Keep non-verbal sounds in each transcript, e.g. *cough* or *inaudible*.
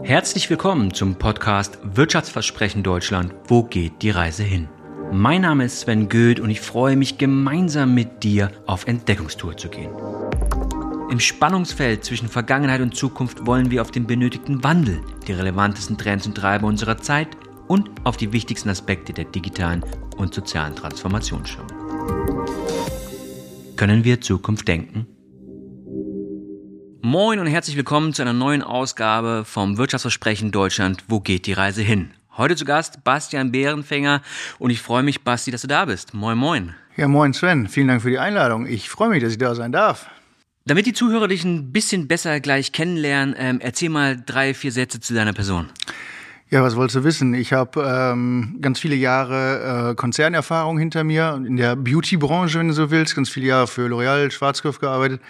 Herzlich willkommen zum Podcast Wirtschaftsversprechen Deutschland. Wo geht die Reise hin? Mein Name ist Sven Goeth und ich freue mich gemeinsam mit dir auf Entdeckungstour zu gehen. Im Spannungsfeld zwischen Vergangenheit und Zukunft wollen wir auf den benötigten Wandel, die relevantesten Trends und Treiber unserer Zeit und auf die wichtigsten Aspekte der digitalen und sozialen Transformation schauen. Können wir Zukunft denken? Moin und herzlich willkommen zu einer neuen Ausgabe vom Wirtschaftsversprechen Deutschland. Wo geht die Reise hin? Heute zu Gast Bastian Bärenfänger und ich freue mich, Basti, dass du da bist. Moin, moin. Ja, moin Sven. Vielen Dank für die Einladung. Ich freue mich, dass ich da sein darf. Damit die Zuhörer dich ein bisschen besser gleich kennenlernen, ähm, erzähl mal drei, vier Sätze zu deiner Person. Ja, was wolltest du wissen? Ich habe ähm, ganz viele Jahre äh, Konzernerfahrung hinter mir in der Beauty-Branche, wenn du so willst. Ganz viele Jahre für L'Oreal, Schwarzkopf gearbeitet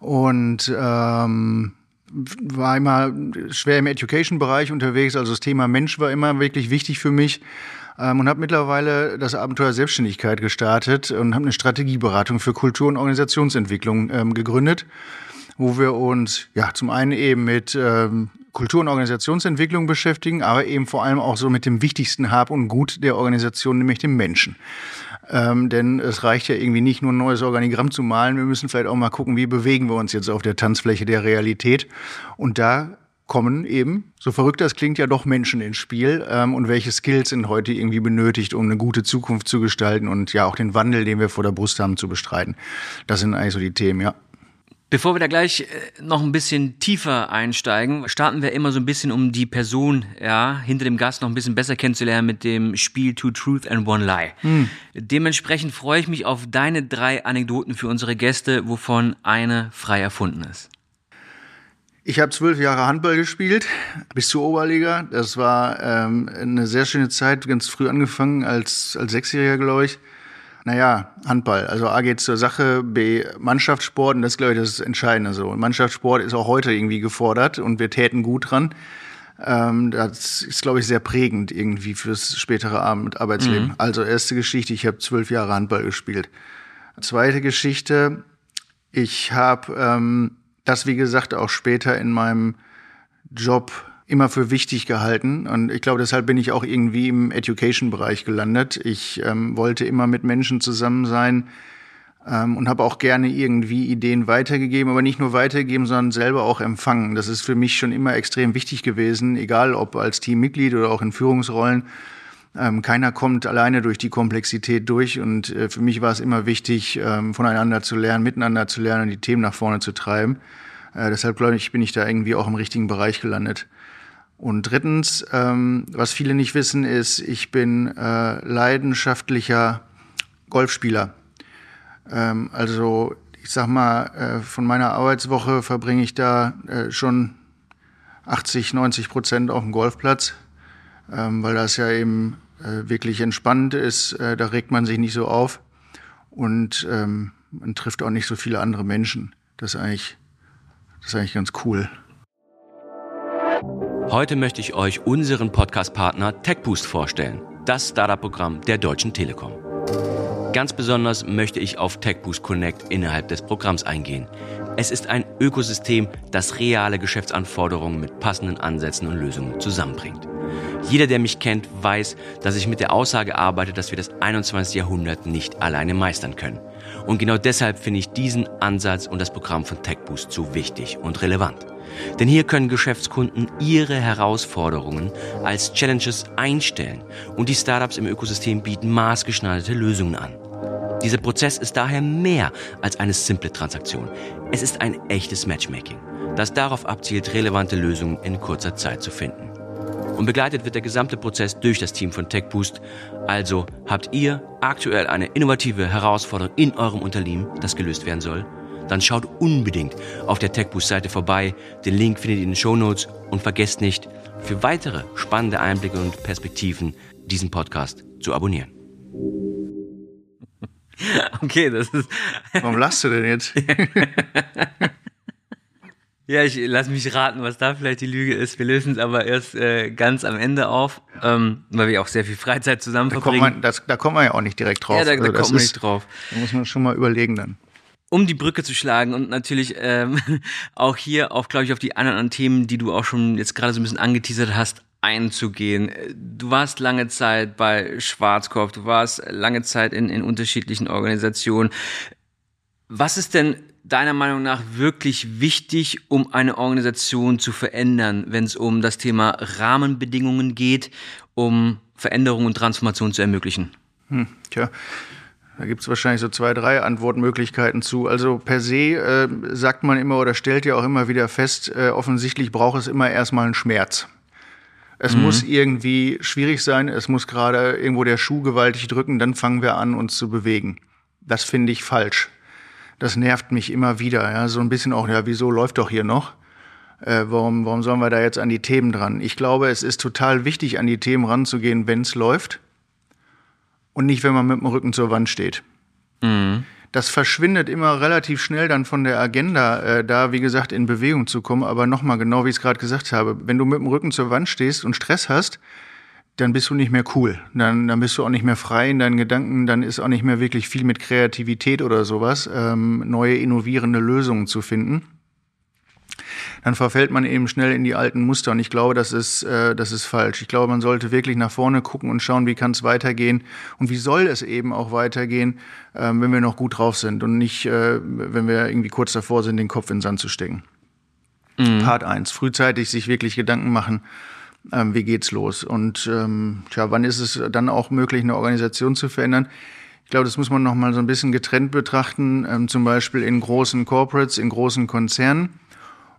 und ähm, war immer schwer im Education-Bereich unterwegs. Also das Thema Mensch war immer wirklich wichtig für mich ähm, und habe mittlerweile das Abenteuer Selbstständigkeit gestartet und habe eine Strategieberatung für Kultur- und Organisationsentwicklung ähm, gegründet, wo wir uns ja zum einen eben mit ähm, Kultur- und Organisationsentwicklung beschäftigen, aber eben vor allem auch so mit dem wichtigsten Hab und Gut der Organisation, nämlich dem Menschen. Ähm, denn es reicht ja irgendwie nicht nur ein neues Organigramm zu malen, wir müssen vielleicht auch mal gucken, wie bewegen wir uns jetzt auf der Tanzfläche der Realität. Und da kommen eben, so verrückt das klingt, ja doch Menschen ins Spiel ähm, und welche Skills sind heute irgendwie benötigt, um eine gute Zukunft zu gestalten und ja auch den Wandel, den wir vor der Brust haben, zu bestreiten. Das sind eigentlich so die Themen, ja. Bevor wir da gleich äh, noch ein bisschen tiefer einsteigen, starten wir immer so ein bisschen, um die Person ja, hinter dem Gast noch ein bisschen besser kennenzulernen mit dem Spiel Two Truth and One Lie. Hm. Dementsprechend freue ich mich auf deine drei Anekdoten für unsere Gäste, wovon eine frei erfunden ist. Ich habe zwölf Jahre Handball gespielt, bis zur Oberliga. Das war ähm, eine sehr schöne Zeit, ganz früh angefangen, als, als Sechsjähriger, glaube ich. Naja, Handball. Also A geht zur Sache, B Mannschaftssport und das glaube ich das Entscheidende so. Mannschaftssport ist auch heute irgendwie gefordert und wir täten gut dran. Ähm, das ist, glaube ich, sehr prägend irgendwie fürs spätere Arbeitsleben. Mhm. Also erste Geschichte, ich habe zwölf Jahre Handball gespielt. Zweite Geschichte, ich habe ähm, das, wie gesagt, auch später in meinem Job immer für wichtig gehalten. Und ich glaube, deshalb bin ich auch irgendwie im Education-Bereich gelandet. Ich ähm, wollte immer mit Menschen zusammen sein ähm, und habe auch gerne irgendwie Ideen weitergegeben, aber nicht nur weitergegeben, sondern selber auch empfangen. Das ist für mich schon immer extrem wichtig gewesen, egal ob als Teammitglied oder auch in Führungsrollen. Ähm, keiner kommt alleine durch die Komplexität durch und äh, für mich war es immer wichtig, ähm, voneinander zu lernen, miteinander zu lernen und die Themen nach vorne zu treiben. Äh, deshalb glaube ich, bin ich da irgendwie auch im richtigen Bereich gelandet. Und drittens, ähm, was viele nicht wissen, ist, ich bin äh, leidenschaftlicher Golfspieler. Ähm, also ich sag mal, äh, von meiner Arbeitswoche verbringe ich da äh, schon 80, 90 Prozent auf dem Golfplatz, ähm, weil das ja eben äh, wirklich entspannt ist. Äh, da regt man sich nicht so auf und ähm, man trifft auch nicht so viele andere Menschen. Das ist eigentlich, das ist eigentlich ganz cool. Heute möchte ich euch unseren Podcast-Partner TechBoost vorstellen, das Startup-Programm der Deutschen Telekom. Ganz besonders möchte ich auf TechBoost Connect innerhalb des Programms eingehen. Es ist ein Ökosystem, das reale Geschäftsanforderungen mit passenden Ansätzen und Lösungen zusammenbringt. Jeder, der mich kennt, weiß, dass ich mit der Aussage arbeite, dass wir das 21. Jahrhundert nicht alleine meistern können. Und genau deshalb finde ich diesen Ansatz und das Programm von TechBoost so wichtig und relevant. Denn hier können Geschäftskunden ihre Herausforderungen als Challenges einstellen und die Startups im Ökosystem bieten maßgeschneiderte Lösungen an. Dieser Prozess ist daher mehr als eine simple Transaktion. Es ist ein echtes Matchmaking, das darauf abzielt, relevante Lösungen in kurzer Zeit zu finden. Und begleitet wird der gesamte Prozess durch das Team von TechBoost. Also habt ihr aktuell eine innovative Herausforderung in eurem Unternehmen, das gelöst werden soll? Dann schaut unbedingt auf der TechBoost-Seite vorbei. Den Link findet ihr in den Show Notes und vergesst nicht, für weitere spannende Einblicke und Perspektiven diesen Podcast zu abonnieren. *laughs* Okay, das ist. *laughs* Warum lachst du denn jetzt? *laughs* ja, ich lass mich raten, was da vielleicht die Lüge ist. Wir lösen es aber erst äh, ganz am Ende auf, ähm, weil wir auch sehr viel Freizeit zusammen da verbringen. Kommt man, das, da kommt man ja auch nicht direkt drauf. Ja, da, da also kommt man nicht drauf. Da muss man schon mal überlegen dann. Um die Brücke zu schlagen und natürlich ähm, *laughs* auch hier auf, glaube ich, auf die anderen Themen, die du auch schon jetzt gerade so ein bisschen angeteasert hast, einzugehen. Du warst lange Zeit bei Schwarzkopf, du warst lange Zeit in, in unterschiedlichen Organisationen. Was ist denn deiner Meinung nach wirklich wichtig, um eine Organisation zu verändern, wenn es um das Thema Rahmenbedingungen geht, um Veränderung und Transformation zu ermöglichen? Hm, tja, da gibt es wahrscheinlich so zwei, drei Antwortmöglichkeiten zu. Also per se äh, sagt man immer oder stellt ja auch immer wieder fest, äh, offensichtlich braucht es immer erstmal einen Schmerz. Es mhm. muss irgendwie schwierig sein, es muss gerade irgendwo der Schuh gewaltig drücken, dann fangen wir an, uns zu bewegen. Das finde ich falsch. Das nervt mich immer wieder. Ja? So ein bisschen auch, ja, wieso läuft doch hier noch? Äh, warum, warum sollen wir da jetzt an die Themen dran? Ich glaube, es ist total wichtig, an die Themen ranzugehen, wenn es läuft und nicht, wenn man mit dem Rücken zur Wand steht. Mhm. Das verschwindet immer relativ schnell dann von der Agenda, äh, da wie gesagt in Bewegung zu kommen. Aber nochmal genau, wie ich es gerade gesagt habe, wenn du mit dem Rücken zur Wand stehst und Stress hast, dann bist du nicht mehr cool. Dann, dann bist du auch nicht mehr frei in deinen Gedanken. Dann ist auch nicht mehr wirklich viel mit Kreativität oder sowas, ähm, neue innovierende Lösungen zu finden dann verfällt man eben schnell in die alten Muster. Und ich glaube, das ist, äh, das ist falsch. Ich glaube, man sollte wirklich nach vorne gucken und schauen, wie kann es weitergehen und wie soll es eben auch weitergehen, äh, wenn wir noch gut drauf sind und nicht, äh, wenn wir irgendwie kurz davor sind, den Kopf in den Sand zu stecken. Mhm. Part eins: frühzeitig sich wirklich Gedanken machen, ähm, wie geht's los? Und ähm, tja, wann ist es dann auch möglich, eine Organisation zu verändern? Ich glaube, das muss man noch mal so ein bisschen getrennt betrachten, ähm, zum Beispiel in großen Corporates, in großen Konzernen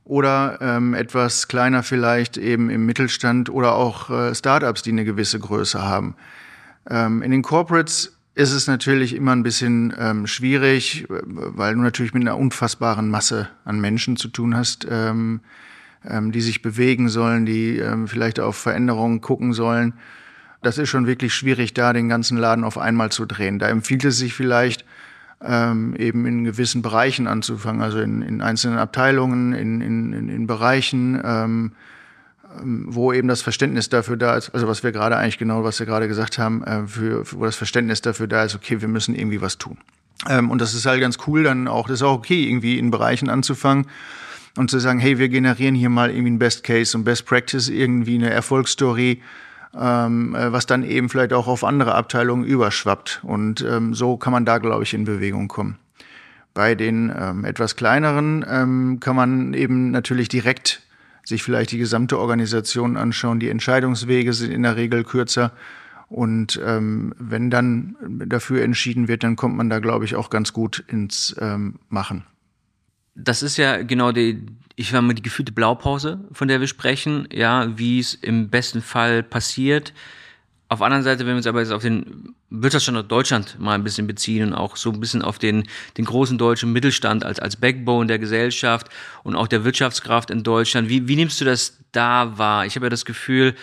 oder ähm, etwas kleiner vielleicht eben im Mittelstand oder auch äh, Startups, die eine gewisse Größe haben. Ähm, in den Corporates ist es natürlich immer ein bisschen ähm, schwierig, weil du natürlich mit einer unfassbaren Masse an Menschen zu tun hast, ähm, ähm, die sich bewegen sollen, die ähm, vielleicht auf Veränderungen gucken sollen. Das ist schon wirklich schwierig, da den ganzen Laden auf einmal zu drehen. Da empfiehlt es sich vielleicht, ähm, eben in gewissen Bereichen anzufangen, also in, in einzelnen Abteilungen, in, in, in Bereichen, ähm, ähm, wo eben das Verständnis dafür da ist, also was wir gerade eigentlich genau, was wir gerade gesagt haben, äh, für, wo das Verständnis dafür da ist, okay, wir müssen irgendwie was tun. Ähm, und das ist halt ganz cool, dann auch, das ist auch okay, irgendwie in Bereichen anzufangen und zu sagen, hey, wir generieren hier mal irgendwie ein Best Case und Best Practice, irgendwie eine Erfolgsstory, ähm, äh, was dann eben vielleicht auch auf andere Abteilungen überschwappt. Und ähm, so kann man da, glaube ich, in Bewegung kommen. Bei den ähm, etwas kleineren ähm, kann man eben natürlich direkt sich vielleicht die gesamte Organisation anschauen. Die Entscheidungswege sind in der Regel kürzer. Und ähm, wenn dann dafür entschieden wird, dann kommt man da, glaube ich, auch ganz gut ins ähm, Machen. Das ist ja genau die, ich sag mal, die gefühlte Blaupause, von der wir sprechen, ja, wie es im besten Fall passiert. Auf der anderen Seite, wenn wir uns aber jetzt auf den Wirtschaftsstandort Deutschland mal ein bisschen beziehen und auch so ein bisschen auf den, den großen deutschen Mittelstand als, als Backbone der Gesellschaft und auch der Wirtschaftskraft in Deutschland, wie, wie nimmst du das da wahr? Ich habe ja das Gefühl,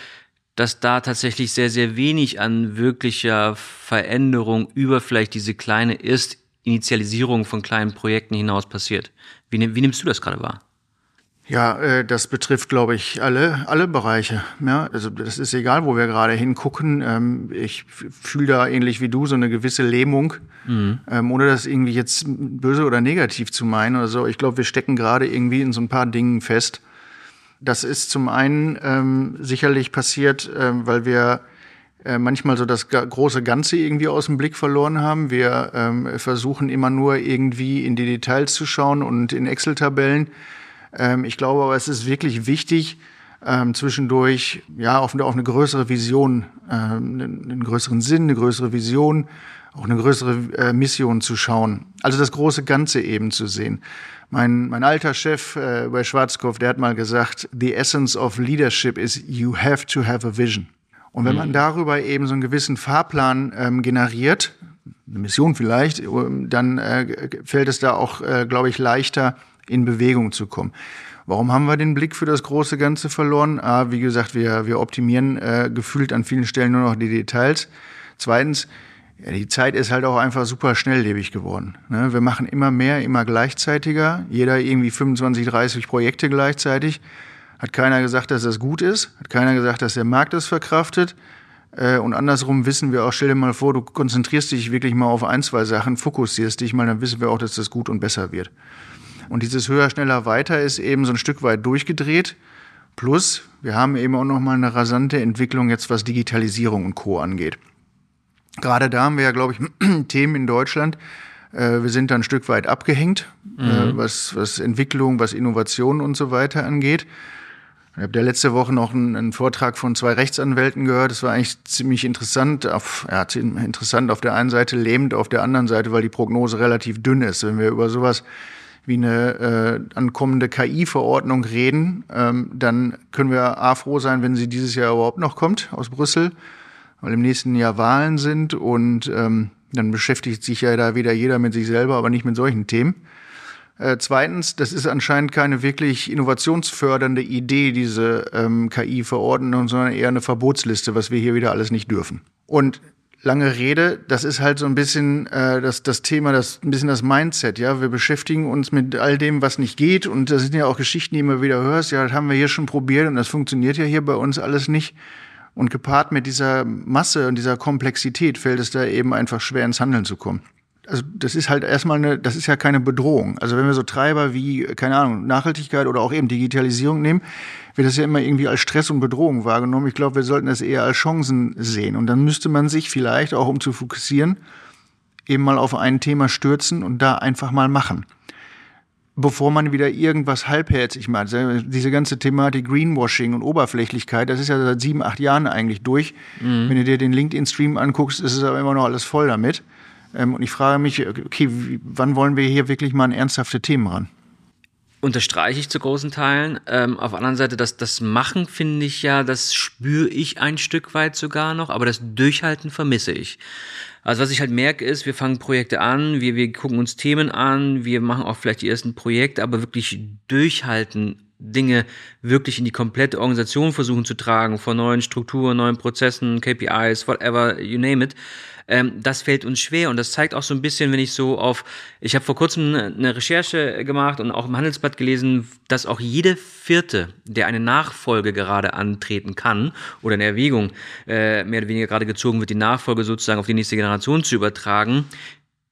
dass da tatsächlich sehr, sehr wenig an wirklicher Veränderung über vielleicht diese kleine Ist-Initialisierung von kleinen Projekten hinaus passiert. Wie, wie nimmst du das gerade wahr? Ja, äh, das betrifft, glaube ich, alle, alle Bereiche. Ja, also das ist egal, wo wir gerade hingucken. Ähm, ich fühle da ähnlich wie du so eine gewisse Lähmung, mhm. ähm, ohne das irgendwie jetzt böse oder negativ zu meinen oder so. Ich glaube, wir stecken gerade irgendwie in so ein paar Dingen fest. Das ist zum einen ähm, sicherlich passiert, ähm, weil wir äh, manchmal so das große Ganze irgendwie aus dem Blick verloren haben. Wir ähm, versuchen immer nur irgendwie in die Details zu schauen und in Excel-Tabellen ähm, ich glaube aber, es ist wirklich wichtig, ähm, zwischendurch ja auf, auf eine größere Vision, ähm, einen größeren Sinn, eine größere Vision, auch eine größere äh, Mission zu schauen. Also das große Ganze eben zu sehen. Mein, mein alter Chef äh, bei Schwarzkopf, der hat mal gesagt, the essence of leadership is you have to have a vision. Und wenn mhm. man darüber eben so einen gewissen Fahrplan ähm, generiert, eine Mission vielleicht, dann äh, fällt es da auch, äh, glaube ich, leichter, in Bewegung zu kommen. Warum haben wir den Blick für das große Ganze verloren? Ah, wie gesagt, wir, wir optimieren äh, gefühlt an vielen Stellen nur noch die Details. Zweitens, ja, die Zeit ist halt auch einfach super schnelllebig geworden. Ne? Wir machen immer mehr, immer gleichzeitiger. Jeder irgendwie 25, 30 Projekte gleichzeitig. Hat keiner gesagt, dass das gut ist. Hat keiner gesagt, dass der Markt das verkraftet. Äh, und andersrum wissen wir auch, stell dir mal vor, du konzentrierst dich wirklich mal auf ein, zwei Sachen, fokussierst dich mal, dann wissen wir auch, dass das gut und besser wird. Und dieses höher, schneller, weiter ist eben so ein Stück weit durchgedreht. Plus, wir haben eben auch noch mal eine rasante Entwicklung jetzt, was Digitalisierung und Co. angeht. Gerade da haben wir ja, glaube ich, *clears throat* Themen in Deutschland. Äh, wir sind da ein Stück weit abgehängt, äh, mhm. was, was Entwicklung, was Innovation und so weiter angeht. Ich habe der letzte Woche noch einen, einen, Vortrag von zwei Rechtsanwälten gehört. Das war eigentlich ziemlich interessant. Auf, ja, interessant auf der einen Seite, lähmend auf der anderen Seite, weil die Prognose relativ dünn ist. Wenn wir über sowas wie eine äh, ankommende KI-Verordnung reden, ähm, dann können wir A froh sein, wenn sie dieses Jahr überhaupt noch kommt aus Brüssel, weil im nächsten Jahr Wahlen sind und ähm, dann beschäftigt sich ja da wieder jeder mit sich selber, aber nicht mit solchen Themen. Äh, zweitens, das ist anscheinend keine wirklich innovationsfördernde Idee, diese ähm, KI-Verordnung, sondern eher eine Verbotsliste, was wir hier wieder alles nicht dürfen. Und lange Rede, das ist halt so ein bisschen äh, das, das Thema, das ein bisschen das Mindset, ja. Wir beschäftigen uns mit all dem, was nicht geht. Und das sind ja auch Geschichten, die immer wieder hörst, ja, das haben wir hier schon probiert und das funktioniert ja hier bei uns alles nicht. Und gepaart mit dieser Masse und dieser Komplexität fällt es da eben einfach schwer ins Handeln zu kommen also das ist halt erstmal eine, das ist ja keine Bedrohung. Also wenn wir so Treiber wie, keine Ahnung, Nachhaltigkeit oder auch eben Digitalisierung nehmen, wird das ja immer irgendwie als Stress und Bedrohung wahrgenommen. Ich glaube, wir sollten das eher als Chancen sehen. Und dann müsste man sich vielleicht auch, um zu fokussieren, eben mal auf ein Thema stürzen und da einfach mal machen. Bevor man wieder irgendwas halbherzig macht. Diese ganze Thematik Greenwashing und Oberflächlichkeit, das ist ja seit sieben, acht Jahren eigentlich durch. Mhm. Wenn du dir den LinkedIn-Stream anguckst, ist es aber immer noch alles voll damit. Ähm, und ich frage mich, okay, wann wollen wir hier wirklich mal an ernsthafte Themen ran? Unterstreiche ich zu großen Teilen. Ähm, auf der anderen Seite, das, das Machen finde ich ja, das spüre ich ein Stück weit sogar noch, aber das Durchhalten vermisse ich. Also was ich halt merke ist, wir fangen Projekte an, wir, wir gucken uns Themen an, wir machen auch vielleicht die ersten Projekte, aber wirklich durchhalten, Dinge wirklich in die komplette Organisation versuchen zu tragen, von neuen Strukturen, neuen Prozessen, KPIs, whatever, you name it ähm, das fällt uns schwer und das zeigt auch so ein bisschen, wenn ich so auf, ich habe vor kurzem eine Recherche gemacht und auch im Handelsblatt gelesen, dass auch jede Vierte, der eine Nachfolge gerade antreten kann oder in Erwägung äh, mehr oder weniger gerade gezogen wird, die Nachfolge sozusagen auf die nächste Generation zu übertragen,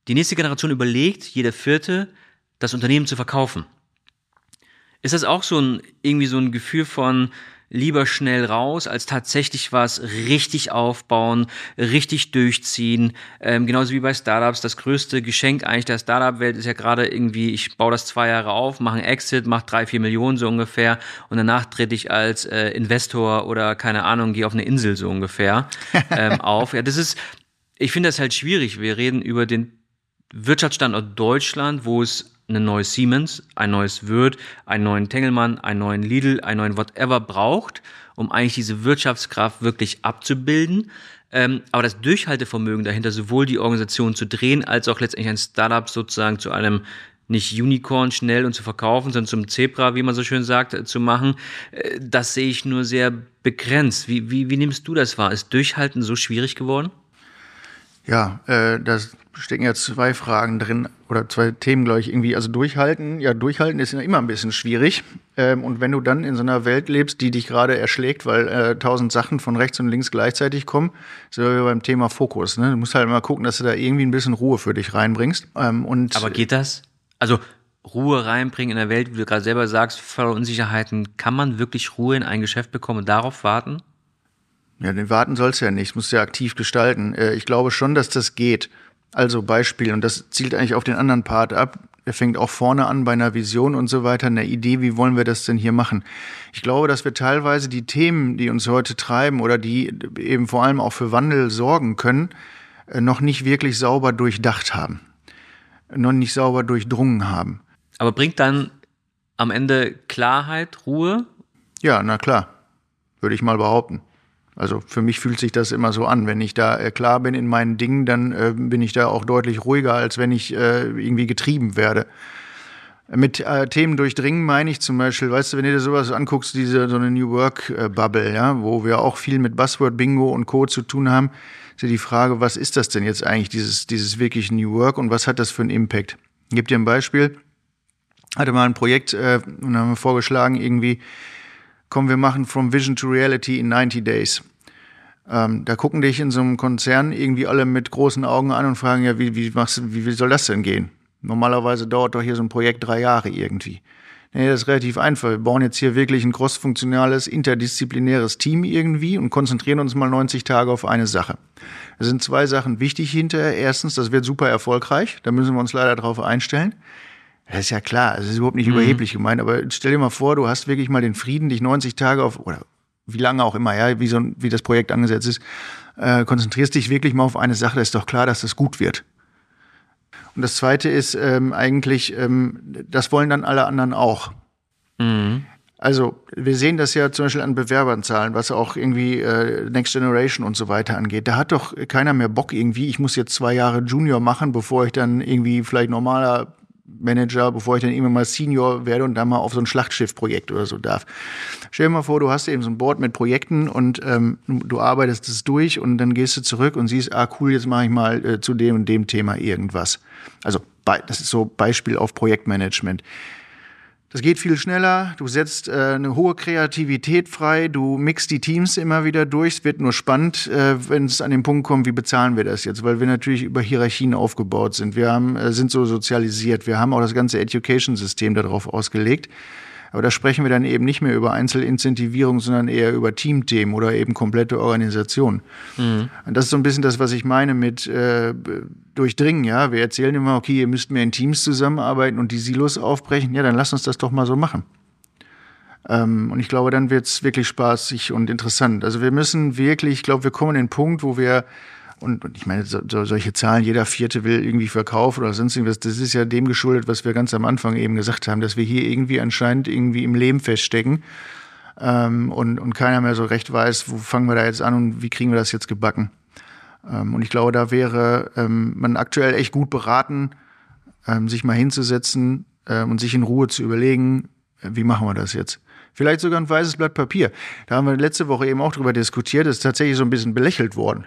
die nächste Generation überlegt, jeder Vierte, das Unternehmen zu verkaufen. Ist das auch so ein, irgendwie so ein Gefühl von, lieber schnell raus, als tatsächlich was richtig aufbauen, richtig durchziehen. Ähm, genauso wie bei Startups. Das größte Geschenk eigentlich der Startup-Welt ist ja gerade irgendwie, ich baue das zwei Jahre auf, mache einen Exit, mache drei, vier Millionen so ungefähr und danach trete ich als äh, Investor oder keine Ahnung, gehe auf eine Insel so ungefähr *laughs* ähm, auf. Ja, das ist, ich finde das halt schwierig. Wir reden über den Wirtschaftsstandort Deutschland, wo es ein neues Siemens, ein neues Würth, einen neuen Tengelmann, einen neuen Lidl, einen neuen whatever braucht, um eigentlich diese Wirtschaftskraft wirklich abzubilden. Ähm, aber das Durchhaltevermögen dahinter, sowohl die Organisation zu drehen, als auch letztendlich ein Startup sozusagen zu einem nicht Unicorn schnell und zu verkaufen, sondern zum Zebra, wie man so schön sagt, äh, zu machen, äh, das sehe ich nur sehr begrenzt. Wie, wie, wie nimmst du das wahr? Ist Durchhalten so schwierig geworden? Ja, äh, da stecken ja zwei Fragen drin oder zwei Themen, glaube ich, irgendwie. Also durchhalten, ja, durchhalten ist ja immer ein bisschen schwierig. Ähm, und wenn du dann in so einer Welt lebst, die dich gerade erschlägt, weil äh, tausend Sachen von rechts und links gleichzeitig kommen, sind wir beim Thema Fokus. Ne? Du musst halt mal gucken, dass du da irgendwie ein bisschen Ruhe für dich reinbringst. Ähm, und Aber geht das? Also Ruhe reinbringen in der Welt, wie du gerade selber sagst, voller Unsicherheiten, kann man wirklich Ruhe in ein Geschäft bekommen und darauf warten? Ja, den warten sollst du ja nicht, musst du ja aktiv gestalten. Äh, ich glaube schon, dass das geht. Also Beispiel, und das zielt eigentlich auf den anderen Part ab. Er fängt auch vorne an bei einer Vision und so weiter, einer Idee, wie wollen wir das denn hier machen? Ich glaube, dass wir teilweise die Themen, die uns heute treiben oder die eben vor allem auch für Wandel sorgen können, äh, noch nicht wirklich sauber durchdacht haben. Noch nicht sauber durchdrungen haben. Aber bringt dann am Ende Klarheit, Ruhe? Ja, na klar. Würde ich mal behaupten. Also für mich fühlt sich das immer so an. Wenn ich da äh, klar bin in meinen Dingen, dann äh, bin ich da auch deutlich ruhiger, als wenn ich äh, irgendwie getrieben werde. Mit äh, Themen durchdringen meine ich zum Beispiel, weißt du, wenn du dir sowas anguckst, diese so eine New Work äh, Bubble, ja, wo wir auch viel mit Buzzword Bingo und Co. zu tun haben, ist ja die Frage, was ist das denn jetzt eigentlich, dieses, dieses wirklich New Work und was hat das für einen Impact? Ich gebe dir ein Beispiel. Hatte mal ein Projekt äh, und haben wir vorgeschlagen, irgendwie komm, wir machen From Vision to Reality in 90 Days. Ähm, da gucken dich in so einem Konzern irgendwie alle mit großen Augen an und fragen, ja, wie, wie, machst, wie, wie soll das denn gehen? Normalerweise dauert doch hier so ein Projekt drei Jahre irgendwie. Nee, das ist relativ einfach. Wir bauen jetzt hier wirklich ein crossfunktionales, interdisziplinäres Team irgendwie und konzentrieren uns mal 90 Tage auf eine Sache. Da sind zwei Sachen wichtig hinterher. Erstens, das wird super erfolgreich. Da müssen wir uns leider drauf einstellen. Das ist ja klar, das ist überhaupt nicht mhm. überheblich gemeint, aber stell dir mal vor, du hast wirklich mal den Frieden, dich 90 Tage auf, oder wie lange auch immer, ja, wie, so, wie das Projekt angesetzt ist, äh, konzentrierst dich wirklich mal auf eine Sache, da ist doch klar, dass das gut wird. Und das Zweite ist ähm, eigentlich, ähm, das wollen dann alle anderen auch. Mhm. Also wir sehen das ja zum Beispiel an Bewerberzahlen, was auch irgendwie äh, Next Generation und so weiter angeht. Da hat doch keiner mehr Bock irgendwie, ich muss jetzt zwei Jahre Junior machen, bevor ich dann irgendwie vielleicht normaler Manager, bevor ich dann irgendwann mal Senior werde und dann mal auf so ein Schlachtschiffprojekt oder so darf. Stell dir mal vor, du hast eben so ein Board mit Projekten und ähm, du arbeitest es durch und dann gehst du zurück und siehst, ah cool, jetzt mache ich mal äh, zu dem und dem Thema irgendwas. Also das ist so Beispiel auf Projektmanagement. Das geht viel schneller, du setzt äh, eine hohe Kreativität frei, du mixt die Teams immer wieder durch. Es wird nur spannend, äh, wenn es an den Punkt kommt, wie bezahlen wir das jetzt, weil wir natürlich über Hierarchien aufgebaut sind. Wir haben, äh, sind so sozialisiert, wir haben auch das ganze Education-System darauf ausgelegt. Aber da sprechen wir dann eben nicht mehr über Einzelincentivierung, sondern eher über Teamthemen oder eben komplette Organisation. Mhm. Und das ist so ein bisschen das, was ich meine mit äh, durchdringen. Ja, wir erzählen immer, okay, ihr müsst mehr in Teams zusammenarbeiten und die Silos aufbrechen. Ja, dann lass uns das doch mal so machen. Ähm, und ich glaube, dann wird's wirklich spaßig und interessant. Also wir müssen wirklich, ich glaube, wir kommen in den Punkt, wo wir und, und ich meine, so, so, solche Zahlen, jeder Vierte will irgendwie verkaufen oder sonst irgendwas, das ist ja dem geschuldet, was wir ganz am Anfang eben gesagt haben, dass wir hier irgendwie anscheinend irgendwie im Leben feststecken ähm, und, und keiner mehr so recht weiß, wo fangen wir da jetzt an und wie kriegen wir das jetzt gebacken. Ähm, und ich glaube, da wäre ähm, man aktuell echt gut beraten, ähm, sich mal hinzusetzen ähm, und sich in Ruhe zu überlegen, äh, wie machen wir das jetzt. Vielleicht sogar ein weißes Blatt Papier. Da haben wir letzte Woche eben auch drüber diskutiert. Das ist tatsächlich so ein bisschen belächelt worden.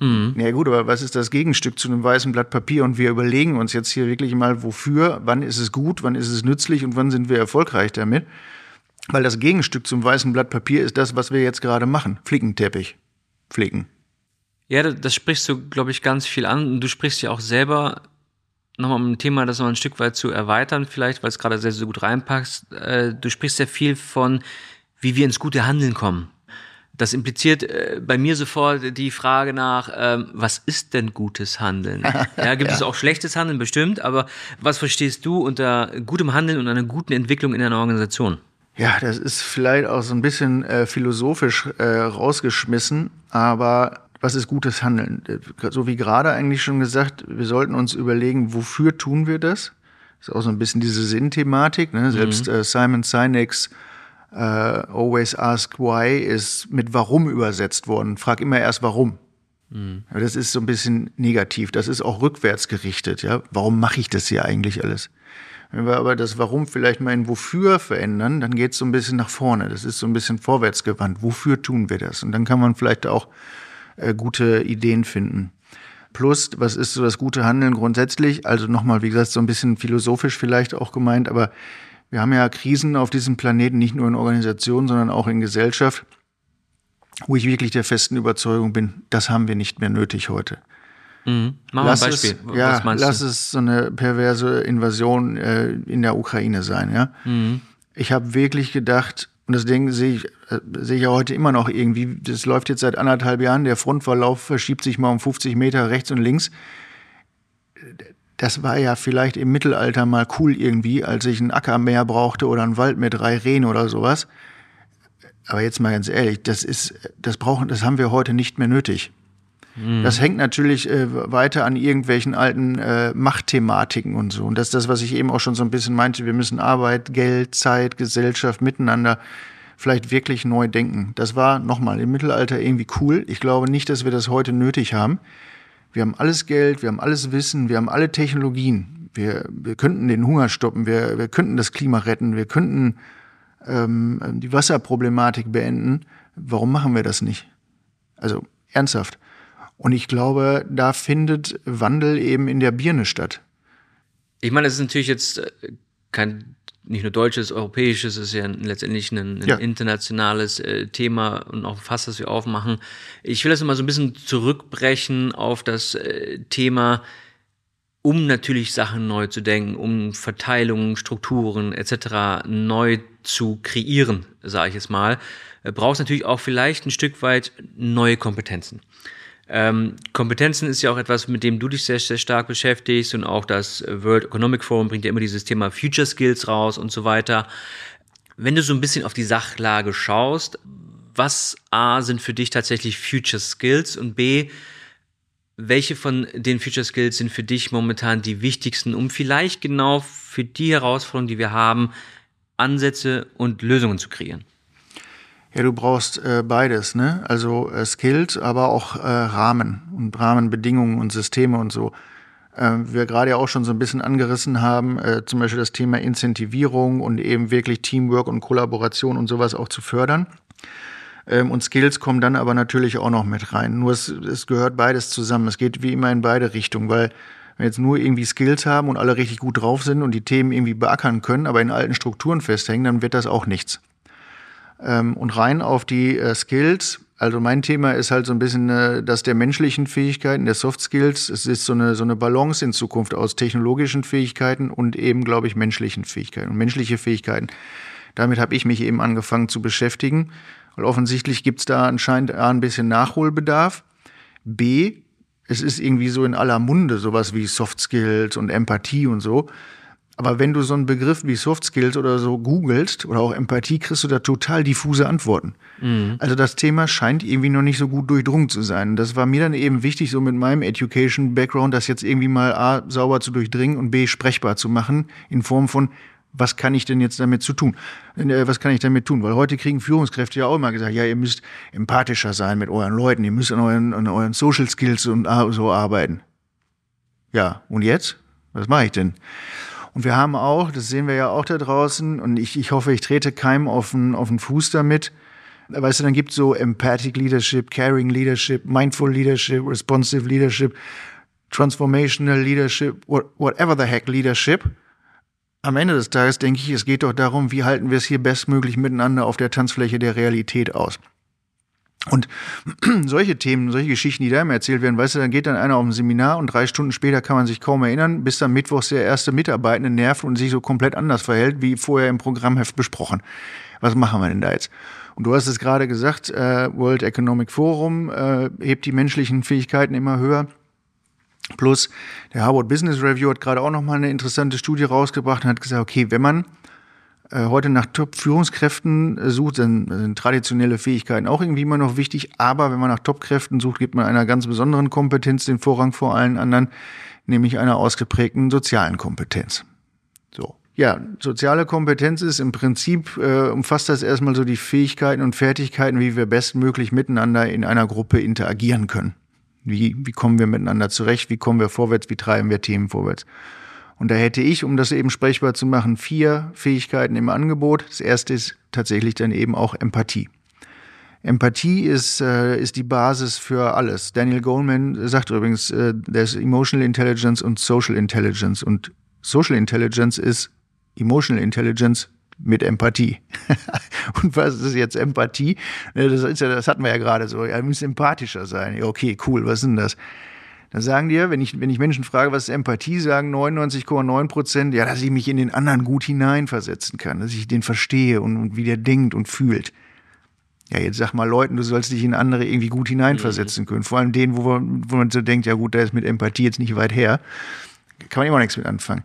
Mhm. Ja gut, aber was ist das Gegenstück zu einem weißen Blatt Papier? Und wir überlegen uns jetzt hier wirklich mal, wofür, wann ist es gut, wann ist es nützlich und wann sind wir erfolgreich damit? Weil das Gegenstück zum weißen Blatt Papier ist das, was wir jetzt gerade machen. Flickenteppich. Flicken. Ja, das sprichst du, glaube ich, ganz viel an. Und du sprichst ja auch selber nochmal um ein Thema, das noch ein Stück weit zu erweitern, vielleicht, weil es gerade sehr, sehr gut reinpackst. Äh, du sprichst sehr viel von, wie wir ins gute Handeln kommen. Das impliziert äh, bei mir sofort die Frage nach, ähm, was ist denn gutes Handeln? *laughs* ja, gibt ja. es auch schlechtes Handeln bestimmt, aber was verstehst du unter gutem Handeln und einer guten Entwicklung in einer Organisation? Ja, das ist vielleicht auch so ein bisschen äh, philosophisch äh, rausgeschmissen, aber was ist gutes Handeln? Äh, so wie gerade eigentlich schon gesagt, wir sollten uns überlegen, wofür tun wir das? Das ist auch so ein bisschen diese Sinnthematik. Ne? Selbst mhm. äh, Simon Sinek's äh, Always Ask Why ist mit Warum übersetzt worden. Frag immer erst Warum. Mhm. Das ist so ein bisschen negativ. Das ist auch rückwärts gerichtet. Ja, warum mache ich das hier eigentlich alles? Wenn wir aber das Warum vielleicht mal in Wofür verändern, dann geht es so ein bisschen nach vorne. Das ist so ein bisschen vorwärtsgewandt. Wofür tun wir das? Und dann kann man vielleicht auch äh, gute Ideen finden. Plus, was ist so das gute Handeln grundsätzlich? Also nochmal, wie gesagt, so ein bisschen philosophisch vielleicht auch gemeint, aber wir haben ja Krisen auf diesem Planeten, nicht nur in Organisationen, sondern auch in Gesellschaft, wo ich wirklich der festen Überzeugung bin, das haben wir nicht mehr nötig heute. Mhm. Mach lass mal ein Beispiel. Es, ja, lass du? es so eine perverse Invasion äh, in der Ukraine sein. Ja? Mhm. Ich habe wirklich gedacht, und das Ding sehe ich, äh, sehe ich ja heute immer noch irgendwie, das läuft jetzt seit anderthalb Jahren, der Frontverlauf verschiebt sich mal um 50 Meter rechts und links das war ja vielleicht im Mittelalter mal cool irgendwie, als ich ein Acker mehr brauchte oder einen Wald mit drei Rehen oder sowas. Aber jetzt mal ganz ehrlich, das ist, das brauchen, das haben wir heute nicht mehr nötig. Mhm. Das hängt natürlich äh, weiter an irgendwelchen alten äh, Machtthematiken und so. Und das ist das, was ich eben auch schon so ein bisschen meinte. Wir müssen Arbeit, Geld, Zeit, Gesellschaft miteinander vielleicht wirklich neu denken. Das war nochmal im Mittelalter irgendwie cool. Ich glaube nicht, dass wir das heute nötig haben. Wir haben alles Geld, wir haben alles Wissen, wir haben alle Technologien. Wir, wir könnten den Hunger stoppen, wir, wir könnten das Klima retten, wir könnten ähm, die Wasserproblematik beenden. Warum machen wir das nicht? Also ernsthaft. Und ich glaube, da findet Wandel eben in der Birne statt. Ich meine, das ist natürlich jetzt äh, kein nicht nur deutsches, europäisches, es ist ja letztendlich ein, ein ja. internationales äh, Thema und auch fast, das wir aufmachen. Ich will das immer so ein bisschen zurückbrechen auf das äh, Thema, um natürlich Sachen neu zu denken, um Verteilungen, Strukturen etc. neu zu kreieren, sage ich jetzt mal, äh, brauchst natürlich auch vielleicht ein Stück weit neue Kompetenzen. Ähm, Kompetenzen ist ja auch etwas, mit dem du dich sehr, sehr stark beschäftigst und auch das World Economic Forum bringt ja immer dieses Thema Future Skills raus und so weiter. Wenn du so ein bisschen auf die Sachlage schaust, was A sind für dich tatsächlich Future Skills und B, welche von den Future Skills sind für dich momentan die wichtigsten, um vielleicht genau für die Herausforderungen, die wir haben, Ansätze und Lösungen zu kreieren? Ja, du brauchst äh, beides, ne? Also äh, Skills, aber auch äh, Rahmen und Rahmenbedingungen und Systeme und so. Äh, wir gerade ja auch schon so ein bisschen angerissen haben, äh, zum Beispiel das Thema Incentivierung und eben wirklich Teamwork und Kollaboration und sowas auch zu fördern. Ähm, und Skills kommen dann aber natürlich auch noch mit rein. Nur es, es gehört beides zusammen. Es geht wie immer in beide Richtungen, weil wenn jetzt nur irgendwie Skills haben und alle richtig gut drauf sind und die Themen irgendwie beackern können, aber in alten Strukturen festhängen, dann wird das auch nichts. Ähm, und rein auf die äh, Skills. Also mein Thema ist halt so ein bisschen äh, das der menschlichen Fähigkeiten, der Soft Skills. Es ist so eine, so eine Balance in Zukunft aus technologischen Fähigkeiten und eben, glaube ich, menschlichen Fähigkeiten. Und menschliche Fähigkeiten, damit habe ich mich eben angefangen zu beschäftigen. Weil offensichtlich gibt es da anscheinend A, ein bisschen Nachholbedarf. B, es ist irgendwie so in aller Munde sowas wie Soft Skills und Empathie und so. Aber wenn du so einen Begriff wie Soft Skills oder so googelst oder auch Empathie, kriegst du da total diffuse Antworten. Mhm. Also das Thema scheint irgendwie noch nicht so gut durchdrungen zu sein. Das war mir dann eben wichtig, so mit meinem Education-Background, das jetzt irgendwie mal A, sauber zu durchdringen und B, sprechbar zu machen, in Form von, was kann ich denn jetzt damit zu tun? Äh, was kann ich damit tun? Weil heute kriegen Führungskräfte ja auch immer gesagt, ja, ihr müsst empathischer sein mit euren Leuten, ihr müsst an euren, an euren Social Skills und so arbeiten. Ja, und jetzt? Was mache ich denn? Und wir haben auch, das sehen wir ja auch da draußen, und ich, ich hoffe, ich trete keinem auf den, auf den Fuß damit. Weißt du, dann gibt es so Empathic Leadership, Caring Leadership, Mindful Leadership, Responsive Leadership, Transformational Leadership, whatever the heck Leadership. Am Ende des Tages denke ich, es geht doch darum, wie halten wir es hier bestmöglich miteinander auf der Tanzfläche der Realität aus. Und *clears throat* solche Themen, solche Geschichten, die da immer erzählt werden, weißt du, dann geht dann einer auf ein Seminar und drei Stunden später kann man sich kaum erinnern, bis dann mittwochs der erste Mitarbeitende nervt und sich so komplett anders verhält, wie vorher im Programmheft besprochen. Was machen wir denn da jetzt? Und du hast es gerade gesagt, äh, World Economic Forum äh, hebt die menschlichen Fähigkeiten immer höher. Plus der Harvard Business Review hat gerade auch noch mal eine interessante Studie rausgebracht und hat gesagt, okay, wenn man heute nach Top-Führungskräften äh, sucht, sind, sind traditionelle Fähigkeiten auch irgendwie immer noch wichtig. Aber wenn man nach Top-Kräften sucht, gibt man einer ganz besonderen Kompetenz den Vorrang vor allen anderen, nämlich einer ausgeprägten sozialen Kompetenz. So. Ja, soziale Kompetenz ist im Prinzip, äh, umfasst das erstmal so die Fähigkeiten und Fertigkeiten, wie wir bestmöglich miteinander in einer Gruppe interagieren können. Wie, wie kommen wir miteinander zurecht? Wie kommen wir vorwärts? Wie treiben wir Themen vorwärts? Und da hätte ich, um das eben sprechbar zu machen, vier Fähigkeiten im Angebot. Das erste ist tatsächlich dann eben auch Empathie. Empathie ist, äh, ist die Basis für alles. Daniel Goleman sagt übrigens, äh, there's Emotional Intelligence und Social Intelligence. Und Social Intelligence ist Emotional Intelligence mit Empathie. *laughs* und was ist jetzt Empathie? Das, ist ja, das hatten wir ja gerade so. Ja, müssen empathischer sein. Ja, okay, cool, was ist denn das? Da sagen dir, wenn ich, wenn ich Menschen frage, was ist Empathie, sagen 99,9 Prozent, ja, dass ich mich in den anderen gut hineinversetzen kann, dass ich den verstehe und, und wie der denkt und fühlt. Ja, jetzt sag mal Leuten, du sollst dich in andere irgendwie gut hineinversetzen können. Vor allem denen, wo, man, wo man so denkt, ja gut, da ist mit Empathie jetzt nicht weit her. Kann man immer nichts mit anfangen.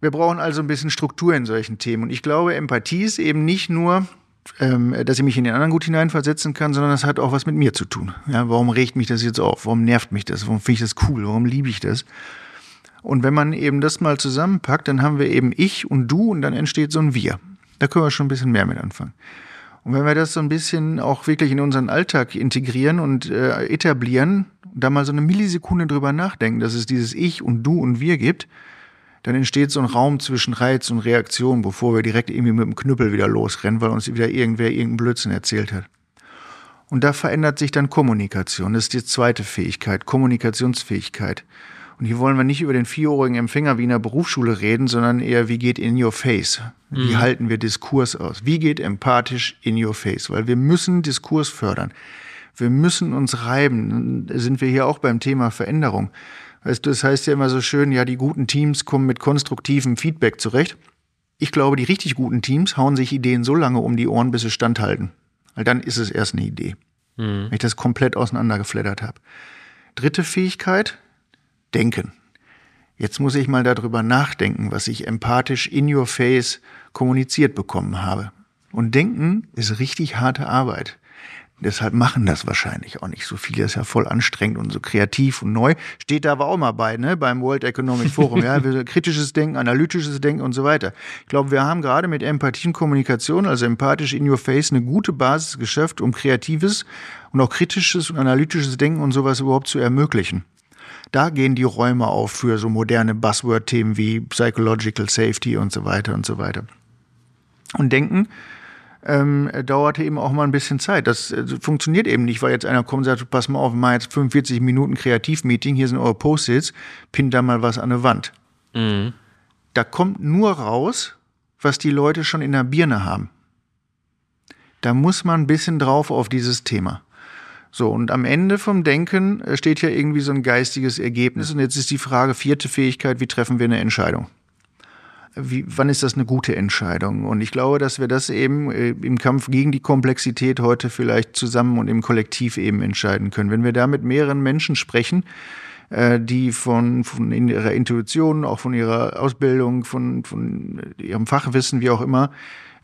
Wir brauchen also ein bisschen Struktur in solchen Themen. Und ich glaube, Empathie ist eben nicht nur ähm, dass ich mich in den anderen gut hineinversetzen kann, sondern das hat auch was mit mir zu tun. Ja, warum regt mich das jetzt auf? Warum nervt mich das? Warum finde ich das cool? Warum liebe ich das? Und wenn man eben das mal zusammenpackt, dann haben wir eben ich und du und dann entsteht so ein Wir. Da können wir schon ein bisschen mehr mit anfangen. Und wenn wir das so ein bisschen auch wirklich in unseren Alltag integrieren und äh, etablieren, da mal so eine Millisekunde drüber nachdenken, dass es dieses Ich und Du und Wir gibt, dann entsteht so ein Raum zwischen Reiz und Reaktion, bevor wir direkt irgendwie mit dem Knüppel wieder losrennen, weil uns wieder irgendwer irgendeinen Blödsinn erzählt hat. Und da verändert sich dann Kommunikation. Das ist die zweite Fähigkeit, Kommunikationsfähigkeit. Und hier wollen wir nicht über den vierjährigen Empfänger wie in der Berufsschule reden, sondern eher, wie geht in your face? Wie mhm. halten wir Diskurs aus? Wie geht empathisch in your face? Weil wir müssen Diskurs fördern. Wir müssen uns reiben. Da sind wir hier auch beim Thema Veränderung. Weißt du, das heißt ja immer so schön, ja, die guten Teams kommen mit konstruktivem Feedback zurecht. Ich glaube, die richtig guten Teams hauen sich Ideen so lange um die Ohren, bis sie standhalten. Weil dann ist es erst eine Idee. Mhm. Wenn ich das komplett auseinandergefleddert habe. Dritte Fähigkeit, denken. Jetzt muss ich mal darüber nachdenken, was ich empathisch in your face kommuniziert bekommen habe. Und denken ist richtig harte Arbeit. Deshalb machen das wahrscheinlich auch nicht so viele. Das ist ja voll anstrengend und so kreativ und neu. Steht da aber auch mal bei, ne, beim World Economic Forum. ja, *laughs* kritisches Denken, analytisches Denken und so weiter. Ich glaube, wir haben gerade mit Empathie und Kommunikation, also empathisch in your face, eine gute Basis geschafft, um kreatives und auch kritisches und analytisches Denken und sowas überhaupt zu ermöglichen. Da gehen die Räume auf für so moderne Buzzword-Themen wie Psychological Safety und so weiter und so weiter. Und Denken ähm, dauerte eben auch mal ein bisschen Zeit. Das äh, funktioniert eben nicht, weil jetzt einer kommt und sagt, pass mal auf, wir machen jetzt 45 Minuten Kreativmeeting, hier sind eure Post-its, pinnt da mal was an der Wand. Mhm. Da kommt nur raus, was die Leute schon in der Birne haben. Da muss man ein bisschen drauf auf dieses Thema. So, und am Ende vom Denken äh, steht ja irgendwie so ein geistiges Ergebnis. Und jetzt ist die Frage, vierte Fähigkeit, wie treffen wir eine Entscheidung? Wie, wann ist das eine gute Entscheidung? Und ich glaube, dass wir das eben äh, im Kampf gegen die Komplexität heute vielleicht zusammen und im Kollektiv eben entscheiden können. Wenn wir da mit mehreren Menschen sprechen, die von, von ihrer Intuition, auch von ihrer Ausbildung, von, von ihrem Fachwissen, wie auch immer,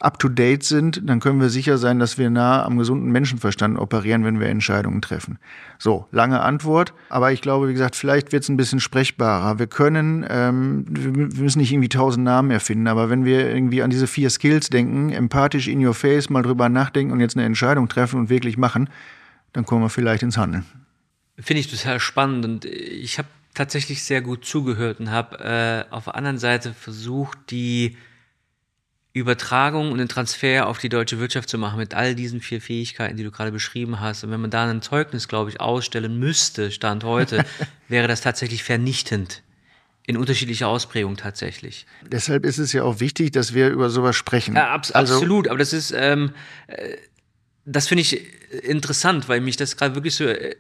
up-to-date sind, dann können wir sicher sein, dass wir nah am gesunden Menschenverstand operieren, wenn wir Entscheidungen treffen. So, lange Antwort, aber ich glaube, wie gesagt, vielleicht wird es ein bisschen sprechbarer. Wir können, ähm, wir müssen nicht irgendwie tausend Namen erfinden, aber wenn wir irgendwie an diese vier Skills denken, empathisch in your face, mal drüber nachdenken und jetzt eine Entscheidung treffen und wirklich machen, dann kommen wir vielleicht ins Handeln. Finde ich total spannend und ich habe tatsächlich sehr gut zugehört und habe äh, auf der anderen Seite versucht, die Übertragung und den Transfer auf die deutsche Wirtschaft zu machen mit all diesen vier Fähigkeiten, die du gerade beschrieben hast. Und wenn man da ein Zeugnis, glaube ich, ausstellen müsste, Stand heute, *laughs* wäre das tatsächlich vernichtend. In unterschiedlicher Ausprägung tatsächlich. Deshalb ist es ja auch wichtig, dass wir über sowas sprechen. Ja, abs also absolut, aber das ist, ähm, äh, das finde ich interessant, weil mich das gerade wirklich so äh,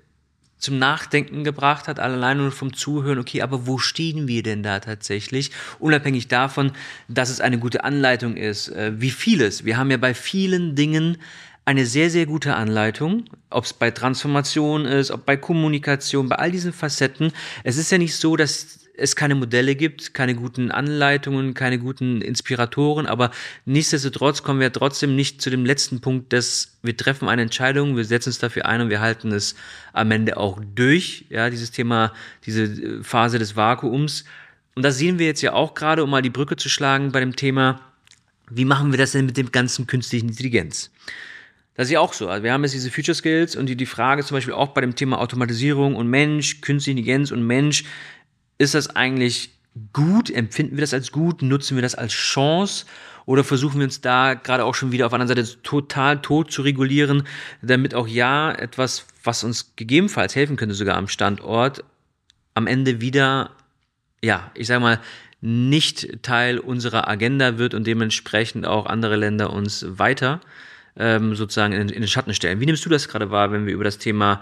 zum Nachdenken gebracht hat, allein nur vom Zuhören, okay, aber wo stehen wir denn da tatsächlich? Unabhängig davon, dass es eine gute Anleitung ist, äh, wie vieles. Wir haben ja bei vielen Dingen eine sehr, sehr gute Anleitung, ob es bei Transformation ist, ob bei Kommunikation, bei all diesen Facetten. Es ist ja nicht so, dass es keine Modelle gibt, keine guten Anleitungen, keine guten Inspiratoren, aber nichtsdestotrotz kommen wir trotzdem nicht zu dem letzten Punkt, dass wir treffen eine Entscheidung, wir setzen es dafür ein und wir halten es am Ende auch durch, ja, dieses Thema, diese äh, Phase des Vakuums. Und das sehen wir jetzt ja auch gerade, um mal die Brücke zu schlagen bei dem Thema, wie machen wir das denn mit dem ganzen künstlichen Intelligenz? Das ist ja auch so. Also wir haben jetzt diese Future Skills und die, die Frage zum Beispiel auch bei dem Thema Automatisierung und Mensch, künstliche Intelligenz und Mensch, ist das eigentlich gut? Empfinden wir das als gut? Nutzen wir das als Chance? Oder versuchen wir uns da gerade auch schon wieder auf der anderen Seite total tot zu regulieren, damit auch ja etwas, was uns gegebenenfalls helfen könnte, sogar am Standort, am Ende wieder, ja, ich sag mal, nicht Teil unserer Agenda wird und dementsprechend auch andere Länder uns weiter ähm, sozusagen in, in den Schatten stellen. Wie nimmst du das gerade wahr, wenn wir über das Thema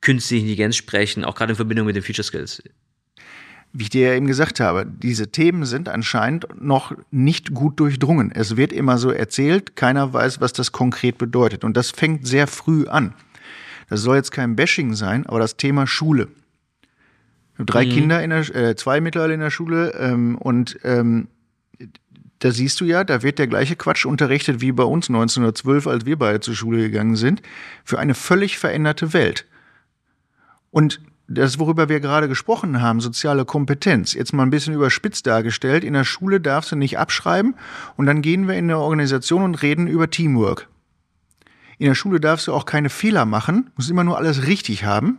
künstliche Intelligenz sprechen, auch gerade in Verbindung mit den Future Skills? Wie ich dir ja eben gesagt habe, diese Themen sind anscheinend noch nicht gut durchdrungen. Es wird immer so erzählt, keiner weiß, was das konkret bedeutet. Und das fängt sehr früh an. Das soll jetzt kein Bashing sein, aber das Thema Schule. Drei mhm. Kinder in der, äh, zwei mittlerweile in der Schule ähm, und ähm, da siehst du ja, da wird der gleiche Quatsch unterrichtet wie bei uns 1912, als wir beide zur Schule gegangen sind, für eine völlig veränderte Welt. Und das, worüber wir gerade gesprochen haben, soziale Kompetenz, jetzt mal ein bisschen überspitzt dargestellt, in der Schule darfst du nicht abschreiben und dann gehen wir in eine Organisation und reden über Teamwork. In der Schule darfst du auch keine Fehler machen, musst immer nur alles richtig haben.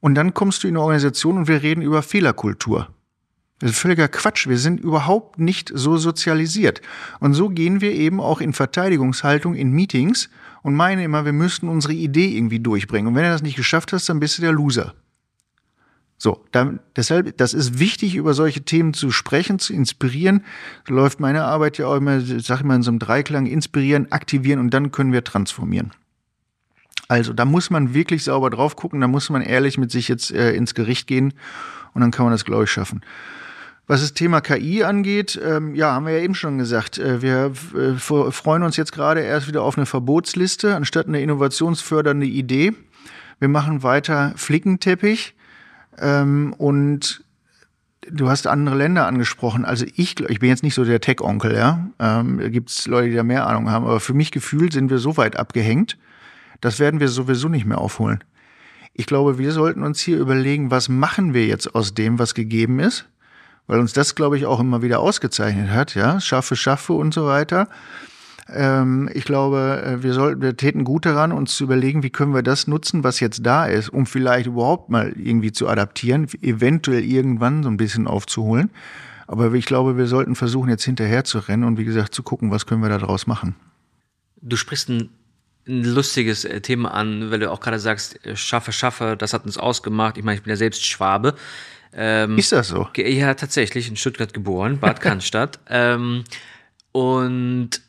Und dann kommst du in eine Organisation und wir reden über Fehlerkultur. Das ist völliger Quatsch. Wir sind überhaupt nicht so sozialisiert. Und so gehen wir eben auch in Verteidigungshaltung in Meetings und meinen immer, wir müssten unsere Idee irgendwie durchbringen. Und wenn du das nicht geschafft hast, dann bist du der Loser. So, dann, deshalb, das ist wichtig, über solche Themen zu sprechen, zu inspirieren. Da läuft meine Arbeit ja auch immer, sag ich mal, in so einem Dreiklang, inspirieren, aktivieren und dann können wir transformieren. Also, da muss man wirklich sauber drauf gucken, da muss man ehrlich mit sich jetzt äh, ins Gericht gehen und dann kann man das, glaube ich, schaffen. Was das Thema KI angeht, ähm, ja, haben wir ja eben schon gesagt, äh, wir äh, freuen uns jetzt gerade erst wieder auf eine Verbotsliste anstatt eine innovationsfördernde Idee. Wir machen weiter Flickenteppich ähm, und du hast andere Länder angesprochen. Also ich, ich bin jetzt nicht so der Tech-Onkel, ja. Ähm, gibt es Leute, die da mehr Ahnung haben, aber für mich gefühlt sind wir so weit abgehängt, das werden wir sowieso nicht mehr aufholen. Ich glaube, wir sollten uns hier überlegen, was machen wir jetzt aus dem, was gegeben ist, weil uns das, glaube ich, auch immer wieder ausgezeichnet hat, ja, schaffe, schaffe und so weiter. Ähm, ich glaube, äh, wir sollten, wir täten gut daran, uns zu überlegen, wie können wir das nutzen, was jetzt da ist, um vielleicht überhaupt mal irgendwie zu adaptieren, eventuell irgendwann so ein bisschen aufzuholen. Aber ich glaube, wir sollten versuchen, jetzt hinterher zu rennen und wie gesagt zu gucken, was können wir da draus machen. Du sprichst ein, ein lustiges äh, Thema an, weil du auch gerade sagst, äh, schaffe, schaffe, das hat uns ausgemacht. Ich meine, ich bin ja selbst Schwabe. Ähm, ist das so? Ja, tatsächlich, in Stuttgart geboren, Bad *laughs* Cannstatt. ähm, und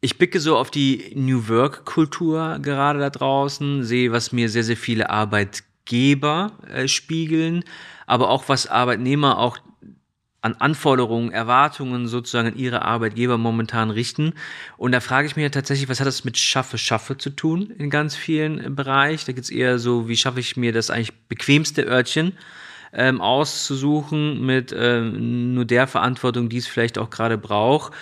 ich blicke so auf die New Work-Kultur gerade da draußen, sehe, was mir sehr, sehr viele Arbeitgeber äh, spiegeln, aber auch was Arbeitnehmer auch an Anforderungen, Erwartungen sozusagen an ihre Arbeitgeber momentan richten. Und da frage ich mich ja tatsächlich, was hat das mit Schaffe, Schaffe zu tun in ganz vielen Bereichen? Da geht es eher so, wie schaffe ich mir das eigentlich bequemste Örtchen ähm, auszusuchen mit ähm, nur der Verantwortung, die es vielleicht auch gerade braucht.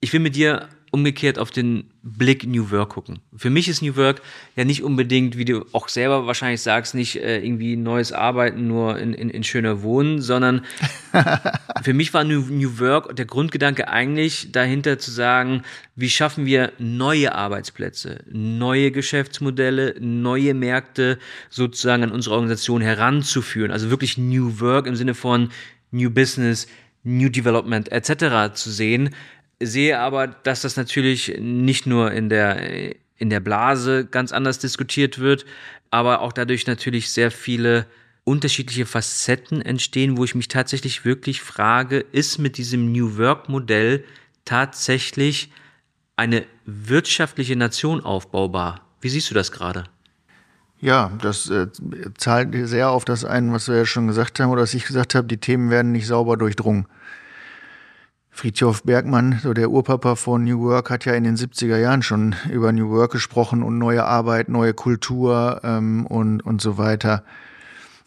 Ich will mit dir umgekehrt auf den Blick New Work gucken. Für mich ist New Work ja nicht unbedingt, wie du auch selber wahrscheinlich sagst, nicht äh, irgendwie neues Arbeiten nur in, in, in schöner Wohnen, sondern *laughs* für mich war New, New Work der Grundgedanke eigentlich dahinter zu sagen, wie schaffen wir neue Arbeitsplätze, neue Geschäftsmodelle, neue Märkte sozusagen an unsere Organisation heranzuführen. Also wirklich New Work im Sinne von New Business, New Development etc. zu sehen sehe aber, dass das natürlich nicht nur in der, in der Blase ganz anders diskutiert wird, aber auch dadurch natürlich sehr viele unterschiedliche Facetten entstehen, wo ich mich tatsächlich wirklich frage, ist mit diesem New Work Modell tatsächlich eine wirtschaftliche Nation aufbaubar? Wie siehst du das gerade? Ja, das äh, zahlt sehr auf das ein, was wir ja schon gesagt haben oder was ich gesagt habe, die Themen werden nicht sauber durchdrungen. Friedhof Bergmann, so der Urpapa von New Work, hat ja in den 70er Jahren schon über New Work gesprochen und neue Arbeit, neue Kultur ähm, und, und so weiter.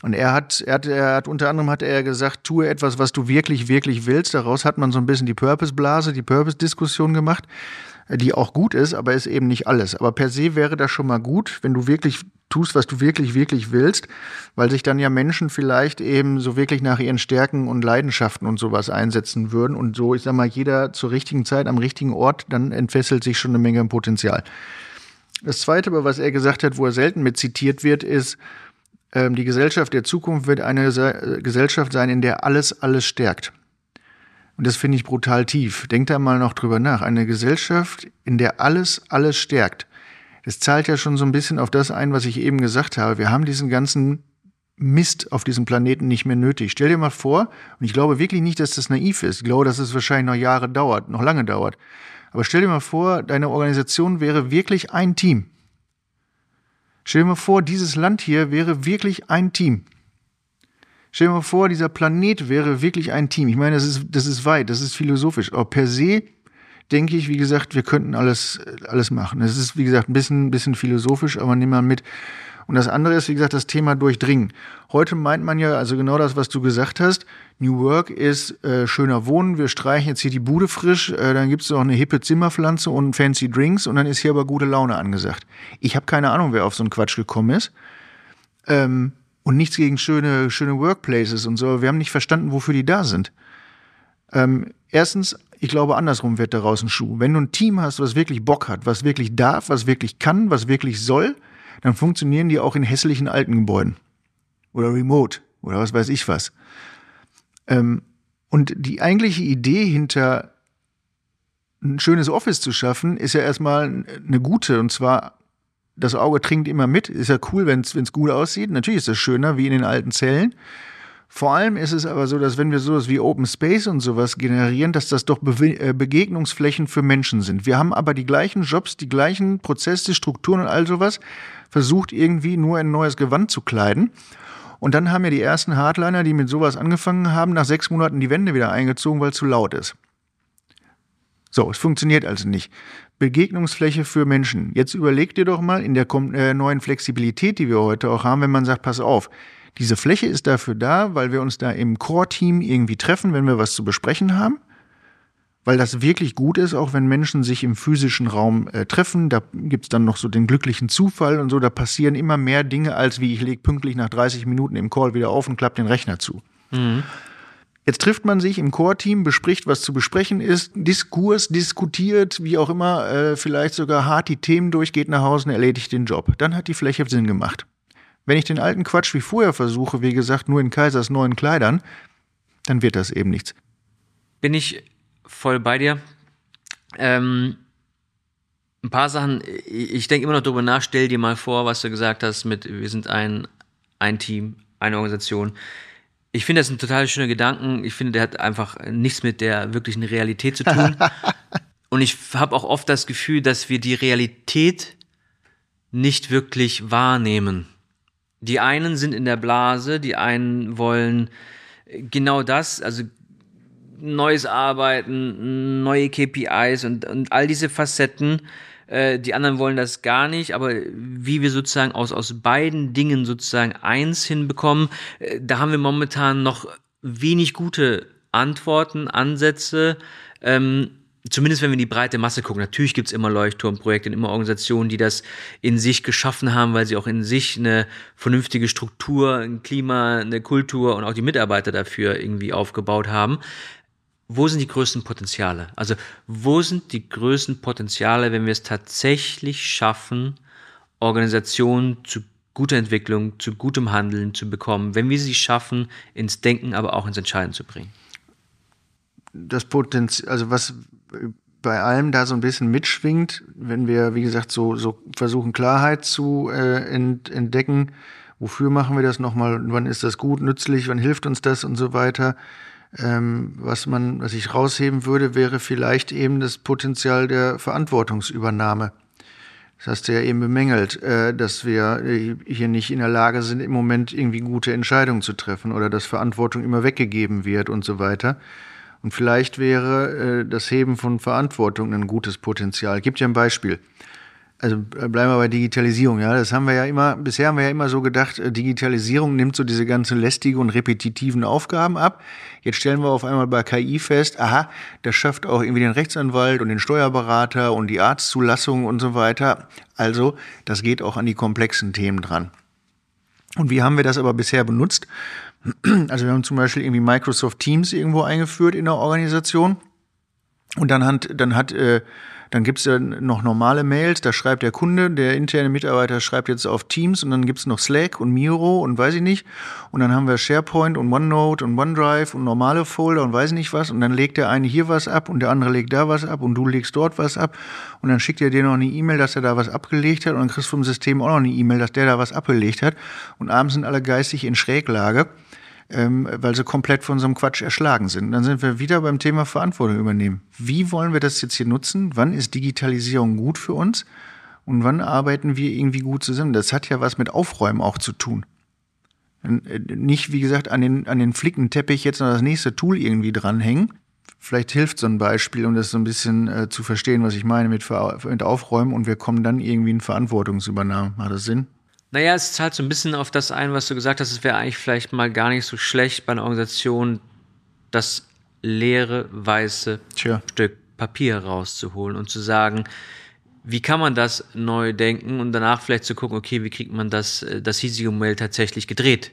Und er hat, er hat, er hat unter anderem hat er gesagt, tue etwas, was du wirklich, wirklich willst. Daraus hat man so ein bisschen die Purpose-Blase, die Purpose-Diskussion gemacht die auch gut ist, aber ist eben nicht alles. Aber per se wäre das schon mal gut, wenn du wirklich tust, was du wirklich, wirklich willst, weil sich dann ja Menschen vielleicht eben so wirklich nach ihren Stärken und Leidenschaften und sowas einsetzen würden und so, ich sag mal, jeder zur richtigen Zeit am richtigen Ort, dann entfesselt sich schon eine Menge Potenzial. Das zweite, aber was er gesagt hat, wo er selten mit zitiert wird, ist, ähm, die Gesellschaft der Zukunft wird eine Gesellschaft sein, in der alles, alles stärkt. Und das finde ich brutal tief. Denkt da mal noch drüber nach. Eine Gesellschaft, in der alles, alles stärkt. Das zahlt ja schon so ein bisschen auf das ein, was ich eben gesagt habe. Wir haben diesen ganzen Mist auf diesem Planeten nicht mehr nötig. Stell dir mal vor, und ich glaube wirklich nicht, dass das naiv ist. Ich glaube, dass es wahrscheinlich noch Jahre dauert, noch lange dauert. Aber stell dir mal vor, deine Organisation wäre wirklich ein Team. Stell dir mal vor, dieses Land hier wäre wirklich ein Team. Stell dir mal vor, dieser Planet wäre wirklich ein Team. Ich meine, das ist, das ist weit, das ist philosophisch. Aber per se denke ich, wie gesagt, wir könnten alles, alles machen. Es ist, wie gesagt, ein bisschen, bisschen philosophisch, aber nimm mal mit. Und das andere ist, wie gesagt, das Thema Durchdringen. Heute meint man ja, also genau das, was du gesagt hast, New Work ist äh, schöner Wohnen, wir streichen jetzt hier die Bude frisch, äh, dann gibt's noch eine hippe Zimmerpflanze und fancy Drinks und dann ist hier aber gute Laune angesagt. Ich habe keine Ahnung, wer auf so einen Quatsch gekommen ist. Ähm, und nichts gegen schöne, schöne Workplaces und so. Wir haben nicht verstanden, wofür die da sind. Ähm, erstens, ich glaube, andersrum wird daraus ein Schuh. Wenn du ein Team hast, was wirklich Bock hat, was wirklich darf, was wirklich kann, was wirklich soll, dann funktionieren die auch in hässlichen alten Gebäuden. Oder remote. Oder was weiß ich was. Ähm, und die eigentliche Idee hinter ein schönes Office zu schaffen, ist ja erstmal eine gute. Und zwar das Auge trinkt immer mit. Ist ja cool, wenn es gut aussieht. Natürlich ist es schöner wie in den alten Zellen. Vor allem ist es aber so, dass wenn wir sowas wie Open Space und sowas generieren, dass das doch Be äh, Begegnungsflächen für Menschen sind. Wir haben aber die gleichen Jobs, die gleichen Prozesse, Strukturen und all sowas versucht irgendwie nur in ein neues Gewand zu kleiden. Und dann haben ja die ersten Hardliner, die mit sowas angefangen haben, nach sechs Monaten die Wände wieder eingezogen, weil es zu laut ist. So, es funktioniert also nicht. Begegnungsfläche für Menschen. Jetzt überleg dir doch mal in der äh, neuen Flexibilität, die wir heute auch haben, wenn man sagt, pass auf, diese Fläche ist dafür da, weil wir uns da im Core-Team irgendwie treffen, wenn wir was zu besprechen haben. Weil das wirklich gut ist, auch wenn Menschen sich im physischen Raum äh, treffen. Da gibt's dann noch so den glücklichen Zufall und so. Da passieren immer mehr Dinge, als wie ich lege pünktlich nach 30 Minuten im Call wieder auf und klappe den Rechner zu. Mhm. Jetzt trifft man sich im Core-Team, bespricht, was zu besprechen ist, Diskurs, diskutiert, wie auch immer, äh, vielleicht sogar hart die Themen durchgeht nach Hause und erledigt den Job. Dann hat die Fläche Sinn gemacht. Wenn ich den alten Quatsch wie vorher versuche, wie gesagt, nur in Kaisers neuen Kleidern, dann wird das eben nichts. Bin ich voll bei dir. Ähm, ein paar Sachen, ich denke immer noch darüber nach, stell dir mal vor, was du gesagt hast mit, wir sind ein, ein Team, eine Organisation. Ich finde das ein total schöner Gedanken. Ich finde, der hat einfach nichts mit der wirklichen Realität zu tun. *laughs* Und ich habe auch oft das Gefühl, dass wir die Realität nicht wirklich wahrnehmen. Die einen sind in der Blase, die einen wollen genau das, also neues Arbeiten, neue KPIs und, und all diese Facetten. Äh, die anderen wollen das gar nicht, aber wie wir sozusagen aus, aus beiden Dingen sozusagen eins hinbekommen, äh, da haben wir momentan noch wenig gute Antworten, Ansätze. Ähm, zumindest wenn wir in die breite Masse gucken, natürlich gibt's immer Leuchtturmprojekte und immer Organisationen, die das in sich geschaffen haben, weil sie auch in sich eine vernünftige Struktur, ein Klima, eine Kultur und auch die Mitarbeiter dafür irgendwie aufgebaut haben. Wo sind die größten Potenziale? Also wo sind die größten Potenziale, wenn wir es tatsächlich schaffen, Organisationen zu guter Entwicklung, zu gutem Handeln zu bekommen, wenn wir sie schaffen, ins Denken, aber auch ins Entscheiden zu bringen? Das Potenzial, also was bei allem da so ein bisschen mitschwingt, wenn wir, wie gesagt, so, so versuchen, Klarheit zu äh, ent, entdecken. Wofür machen wir das nochmal? Wann ist das gut, nützlich? Wann hilft uns das und so weiter? Ähm, was man, was ich rausheben würde, wäre vielleicht eben das Potenzial der Verantwortungsübernahme. Das hast du ja eben bemängelt, äh, dass wir äh, hier nicht in der Lage sind, im Moment irgendwie gute Entscheidungen zu treffen oder dass Verantwortung immer weggegeben wird und so weiter. Und vielleicht wäre äh, das Heben von Verantwortung ein gutes Potenzial. Gibt ja ein Beispiel. Also äh, bleiben wir bei Digitalisierung, ja. Das haben wir ja immer, bisher haben wir ja immer so gedacht, äh, Digitalisierung nimmt so diese ganzen lästigen und repetitiven Aufgaben ab. Jetzt stellen wir auf einmal bei KI fest, aha, das schafft auch irgendwie den Rechtsanwalt und den Steuerberater und die Arztzulassung und so weiter. Also, das geht auch an die komplexen Themen dran. Und wie haben wir das aber bisher benutzt? Also wir haben zum Beispiel irgendwie Microsoft Teams irgendwo eingeführt in der Organisation. Und dann hat, dann hat, äh, dann gibt's ja noch normale Mails, da schreibt der Kunde, der interne Mitarbeiter schreibt jetzt auf Teams und dann gibt's noch Slack und Miro und weiß ich nicht. Und dann haben wir SharePoint und OneNote und OneDrive und normale Folder und weiß ich nicht was. Und dann legt der eine hier was ab und der andere legt da was ab und du legst dort was ab. Und dann schickt er dir noch eine E-Mail, dass er da was abgelegt hat und dann kriegst du vom System auch noch eine E-Mail, dass der da was abgelegt hat. Und abends sind alle geistig in Schräglage ähm, weil sie komplett von so einem Quatsch erschlagen sind. Dann sind wir wieder beim Thema Verantwortung übernehmen. Wie wollen wir das jetzt hier nutzen? Wann ist Digitalisierung gut für uns? Und wann arbeiten wir irgendwie gut zusammen? Das hat ja was mit Aufräumen auch zu tun. Äh, nicht, wie gesagt, an den, an den Flickenteppich jetzt noch das nächste Tool irgendwie dranhängen. Vielleicht hilft so ein Beispiel, um das so ein bisschen äh, zu verstehen, was ich meine mit, mit Aufräumen und wir kommen dann irgendwie in Verantwortungsübernahme. Macht das Sinn? Naja, es zahlt so ein bisschen auf das ein, was du gesagt hast. Es wäre eigentlich vielleicht mal gar nicht so schlecht bei einer Organisation, das leere, weiße Tja. Stück Papier rauszuholen und zu sagen, wie kann man das neu denken und danach vielleicht zu gucken, okay, wie kriegt man das, äh, das hiesige Modell tatsächlich gedreht,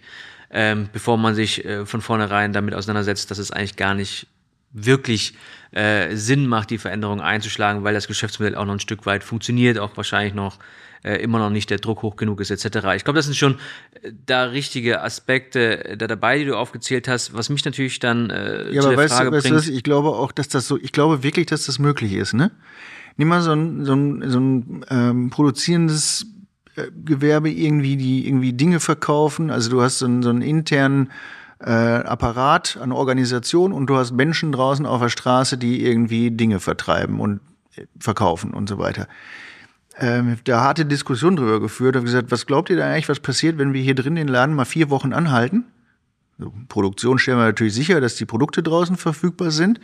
ähm, bevor man sich äh, von vornherein damit auseinandersetzt, dass es eigentlich gar nicht wirklich äh, Sinn macht, die Veränderung einzuschlagen, weil das Geschäftsmodell auch noch ein Stück weit funktioniert, auch wahrscheinlich noch äh, immer noch nicht der Druck hoch genug ist, etc. Ich glaube, das sind schon äh, da richtige Aspekte äh, da dabei, die du aufgezählt hast, was mich natürlich dann äh, ja, zu aber der weißt Frage du, weißt bringt. Du, ich glaube auch, dass das so, ich glaube wirklich, dass das möglich ist, ne? Nimm mal so ein, so ein, so ein ähm, produzierendes Gewerbe irgendwie, die irgendwie Dinge verkaufen. Also du hast so einen, so einen internen äh, Apparat an Organisation und du hast Menschen draußen auf der Straße, die irgendwie Dinge vertreiben und verkaufen und so weiter. Ähm, da harte Diskussion drüber geführt, habe gesagt, was glaubt ihr da eigentlich, was passiert, wenn wir hier drin den Laden mal vier Wochen anhalten? So, Produktion stellen wir natürlich sicher, dass die Produkte draußen verfügbar sind.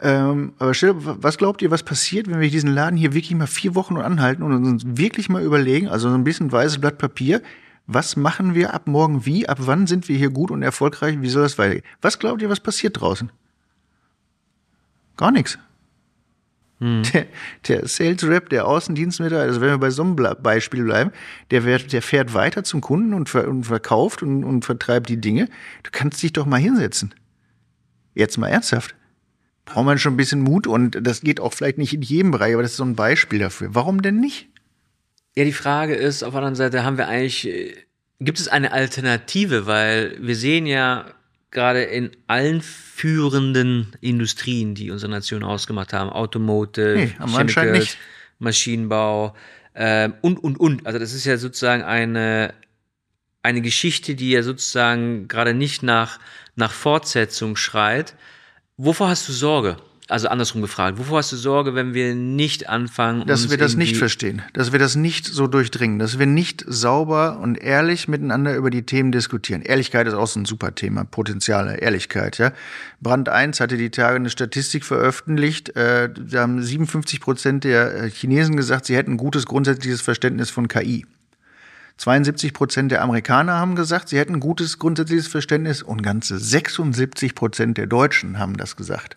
Ähm, aber stell, was glaubt ihr, was passiert, wenn wir diesen Laden hier wirklich mal vier Wochen anhalten und uns wirklich mal überlegen, also so ein bisschen weißes Blatt Papier, was machen wir ab morgen wie, ab wann sind wir hier gut und erfolgreich, wie soll das weitergehen? Was glaubt ihr, was passiert draußen? Gar nichts. Hm. Der, der Sales Rep, der Außendienstmitarbeiter, also wenn wir bei so einem Beispiel bleiben, der, der fährt weiter zum Kunden und, ver, und verkauft und, und vertreibt die Dinge. Du kannst dich doch mal hinsetzen. Jetzt mal ernsthaft braucht man schon ein bisschen Mut und das geht auch vielleicht nicht in jedem Bereich, aber das ist so ein Beispiel dafür. Warum denn nicht? Ja, die Frage ist, auf der anderen Seite haben wir eigentlich, äh, gibt es eine Alternative, weil wir sehen ja gerade in allen führenden Industrien, die unsere Nation ausgemacht haben, Automotive, nee, Chemicals, Maschinenbau äh, und, und, und. Also das ist ja sozusagen eine, eine Geschichte, die ja sozusagen gerade nicht nach, nach Fortsetzung schreit, Wovor hast du Sorge? Also andersrum gefragt, wovor hast du Sorge, wenn wir nicht anfangen? Dass wir das nicht verstehen, dass wir das nicht so durchdringen, dass wir nicht sauber und ehrlich miteinander über die Themen diskutieren. Ehrlichkeit ist auch so ein super Thema, Potenziale, Ehrlichkeit. Ja? Brand 1 hatte die Tage eine Statistik veröffentlicht, äh, da haben 57 Prozent der äh, Chinesen gesagt, sie hätten ein gutes grundsätzliches Verständnis von KI. 72 Prozent der Amerikaner haben gesagt, sie hätten ein gutes grundsätzliches Verständnis und ganze 76 Prozent der Deutschen haben das gesagt.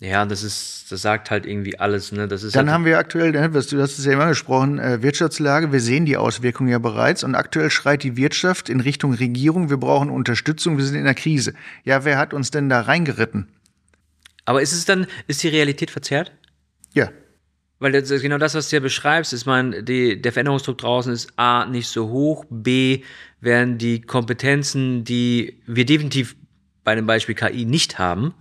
Ja, das ist, das sagt halt irgendwie alles. Ne? Das ist Dann halt haben wir aktuell, du hast es ja immer gesprochen, äh, Wirtschaftslage. Wir sehen die Auswirkungen ja bereits und aktuell schreit die Wirtschaft in Richtung Regierung. Wir brauchen Unterstützung. Wir sind in der Krise. Ja, wer hat uns denn da reingeritten? Aber ist es dann, ist die Realität verzerrt? Ja. Weil das ist genau das, was du ja beschreibst, ist man, die, der Veränderungsdruck draußen ist A, nicht so hoch, B, werden die Kompetenzen, die wir definitiv bei dem Beispiel KI nicht haben,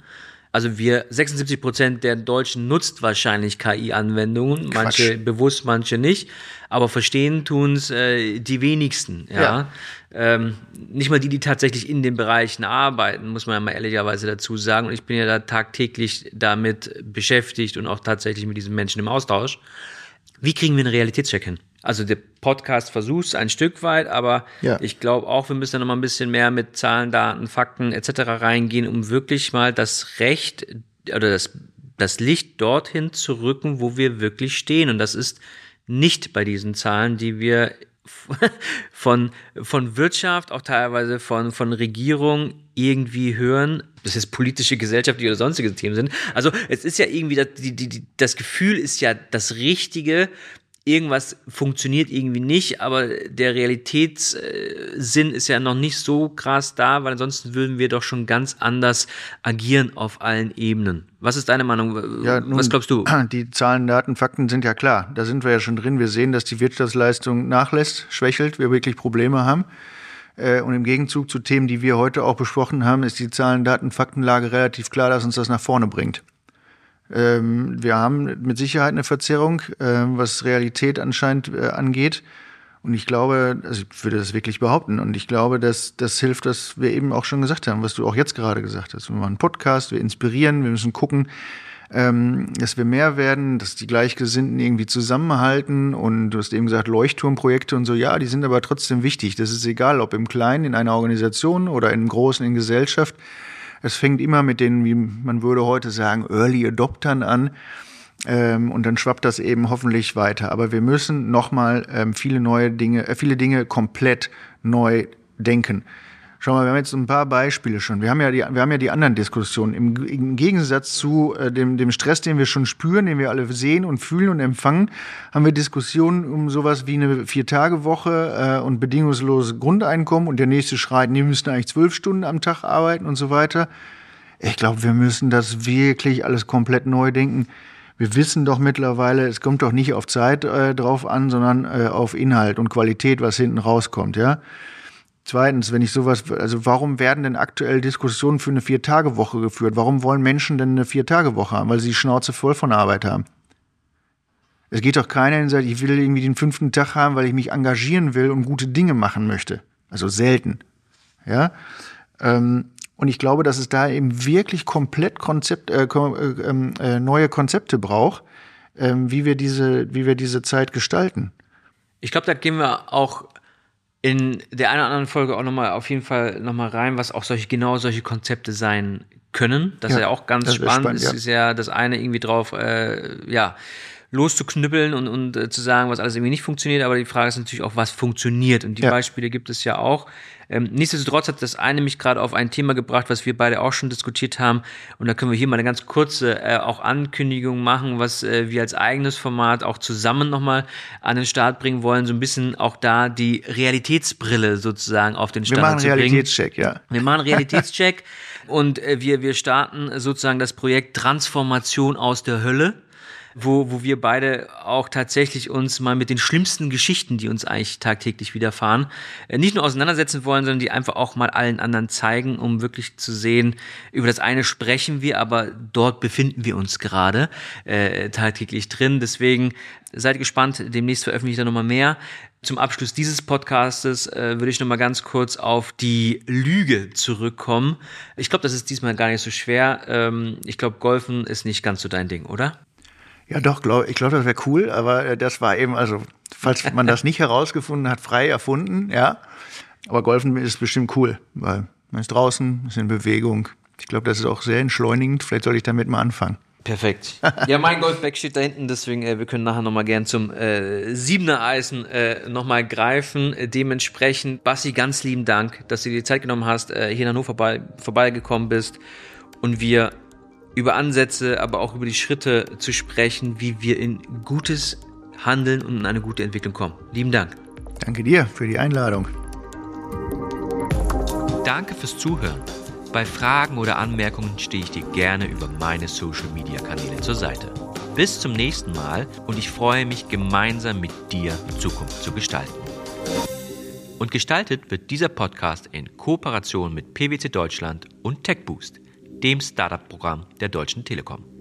also wir, 76 Prozent der Deutschen nutzt wahrscheinlich KI-Anwendungen, manche bewusst, manche nicht, aber verstehen tun's äh, die wenigsten. Ja. ja. Ähm, nicht mal die, die tatsächlich in den Bereichen arbeiten, muss man ja mal ehrlicherweise dazu sagen. Und ich bin ja da tagtäglich damit beschäftigt und auch tatsächlich mit diesen Menschen im Austausch. Wie kriegen wir einen Realitätscheck hin? Also der Podcast versucht ein Stück weit, aber ja. ich glaube auch, wir müssen da noch mal ein bisschen mehr mit Zahlen, Daten, Fakten etc. reingehen, um wirklich mal das Recht oder das, das Licht dorthin zu rücken, wo wir wirklich stehen. Und das ist nicht bei diesen Zahlen, die wir *laughs* von, von Wirtschaft, auch teilweise von, von Regierung irgendwie hören, das ist politische, gesellschaftliche oder sonstige Themen sind. Also es ist ja irgendwie, das, die, die, das Gefühl ist ja das Richtige, irgendwas funktioniert irgendwie nicht, aber der Realitätssinn ist ja noch nicht so krass da, weil ansonsten würden wir doch schon ganz anders agieren auf allen Ebenen. Was ist deine Meinung? Ja, nun, Was glaubst du? *clears throat* Die Zahlen, Daten, Fakten sind ja klar. Da sind wir ja schon drin. Wir sehen, dass die Wirtschaftsleistung nachlässt, schwächelt, wir wirklich Probleme haben. Äh, und im Gegenzug zu Themen, die wir heute auch besprochen haben, ist die Zahlen, Daten, Faktenlage relativ klar, dass uns das nach vorne bringt. Ähm, wir haben mit Sicherheit eine Verzerrung, äh, was Realität anscheinend äh, angeht. Und ich glaube, also ich würde das wirklich behaupten. Und ich glaube, dass das hilft, was wir eben auch schon gesagt haben, was du auch jetzt gerade gesagt hast. Wir machen einen Podcast, wir inspirieren, wir müssen gucken, ähm, dass wir mehr werden, dass die Gleichgesinnten irgendwie zusammenhalten. Und du hast eben gesagt, Leuchtturmprojekte und so, ja, die sind aber trotzdem wichtig. Das ist egal, ob im Kleinen, in einer Organisation oder im Großen, in Gesellschaft. Es fängt immer mit den, wie man würde heute sagen, Early Adoptern an. Ähm, und dann schwappt das eben hoffentlich weiter. Aber wir müssen nochmal ähm, viele neue Dinge, äh, viele Dinge komplett neu denken. Schau mal, wir haben jetzt ein paar Beispiele schon. Wir haben ja die, wir haben ja die anderen Diskussionen. Im, im Gegensatz zu äh, dem, dem Stress, den wir schon spüren, den wir alle sehen und fühlen und empfangen, haben wir Diskussionen um sowas wie eine Vier-Tage-Woche äh, und bedingungsloses Grundeinkommen. Und der nächste schreit, die müssten eigentlich zwölf Stunden am Tag arbeiten und so weiter. Ich glaube, wir müssen das wirklich alles komplett neu denken. Wir wissen doch mittlerweile, es kommt doch nicht auf Zeit äh, drauf an, sondern äh, auf Inhalt und Qualität, was hinten rauskommt, ja. Zweitens, wenn ich sowas, also warum werden denn aktuell Diskussionen für eine Vier-Tage-Woche geführt? Warum wollen Menschen denn eine Vier-Tage-Woche haben? Weil sie die Schnauze voll von Arbeit haben. Es geht doch keiner hin und sagt, ich will irgendwie den fünften Tag haben, weil ich mich engagieren will und gute Dinge machen möchte. Also selten. Ja. Ähm, und ich glaube, dass es da eben wirklich komplett Konzept, äh, äh, ähm, äh, neue Konzepte braucht, äh, wie wir diese, wie wir diese Zeit gestalten. Ich glaube, da gehen wir auch in der einen oder anderen Folge auch nochmal auf jeden Fall nochmal rein, was auch solche, genau solche Konzepte sein können. Das ja, ist ja auch ganz spannend. spannend. Es ja. ist ja das eine irgendwie drauf, äh, ja, loszuknüppeln und, und äh, zu sagen, was alles irgendwie nicht funktioniert. Aber die Frage ist natürlich auch, was funktioniert. Und die ja. Beispiele gibt es ja auch. Ähm, nichtsdestotrotz hat das eine mich gerade auf ein Thema gebracht, was wir beide auch schon diskutiert haben. Und da können wir hier mal eine ganz kurze äh, auch Ankündigung machen, was äh, wir als eigenes Format auch zusammen nochmal an den Start bringen wollen. So ein bisschen auch da die Realitätsbrille sozusagen auf den Start zu bringen. Wir machen Realitätscheck, ja. Wir machen Realitätscheck. *laughs* und äh, wir, wir starten sozusagen das Projekt Transformation aus der Hölle wo, wo wir beide auch tatsächlich uns mal mit den schlimmsten Geschichten, die uns eigentlich tagtäglich widerfahren, äh, nicht nur auseinandersetzen wollen, sondern die einfach auch mal allen anderen zeigen, um wirklich zu sehen, über das eine sprechen wir, aber dort befinden wir uns gerade äh, tagtäglich drin. Deswegen seid gespannt, demnächst veröffentliche ich da nochmal mehr. Zum Abschluss dieses Podcastes äh, würde ich nochmal ganz kurz auf die Lüge zurückkommen. Ich glaube, das ist diesmal gar nicht so schwer. Ähm, ich glaube, Golfen ist nicht ganz so dein Ding, oder? Ja, doch, glaub, ich glaube, das wäre cool, aber äh, das war eben, also, falls man das nicht *laughs* herausgefunden hat, frei erfunden, ja. Aber Golfen ist bestimmt cool, weil man ist draußen, ist in Bewegung. Ich glaube, das ist auch sehr entschleunigend. Vielleicht sollte ich damit mal anfangen. Perfekt. *laughs* Ja, mein Golfbag steht da hinten, deswegen äh, wir können nachher nochmal gern zum äh, Siebener Eisen äh, nochmal greifen. Dementsprechend, Bassi, ganz lieben Dank, dass du dir die Zeit genommen hast, äh, hier in Hannover vorbei, vorbeigekommen bist und wir über Ansätze, aber auch über die Schritte zu sprechen, wie wir in gutes Handeln und in eine gute Entwicklung kommen. Lieben Dank. Danke dir für die Einladung. Danke fürs Zuhören. Bei Fragen oder Anmerkungen stehe ich dir gerne über meine Social-Media-Kanäle zur Seite. Bis zum nächsten Mal und ich freue mich gemeinsam mit dir Zukunft zu gestalten. Und gestaltet wird dieser Podcast in Kooperation mit PwC Deutschland und TechBoost dem Startup-Programm der Deutschen Telekom.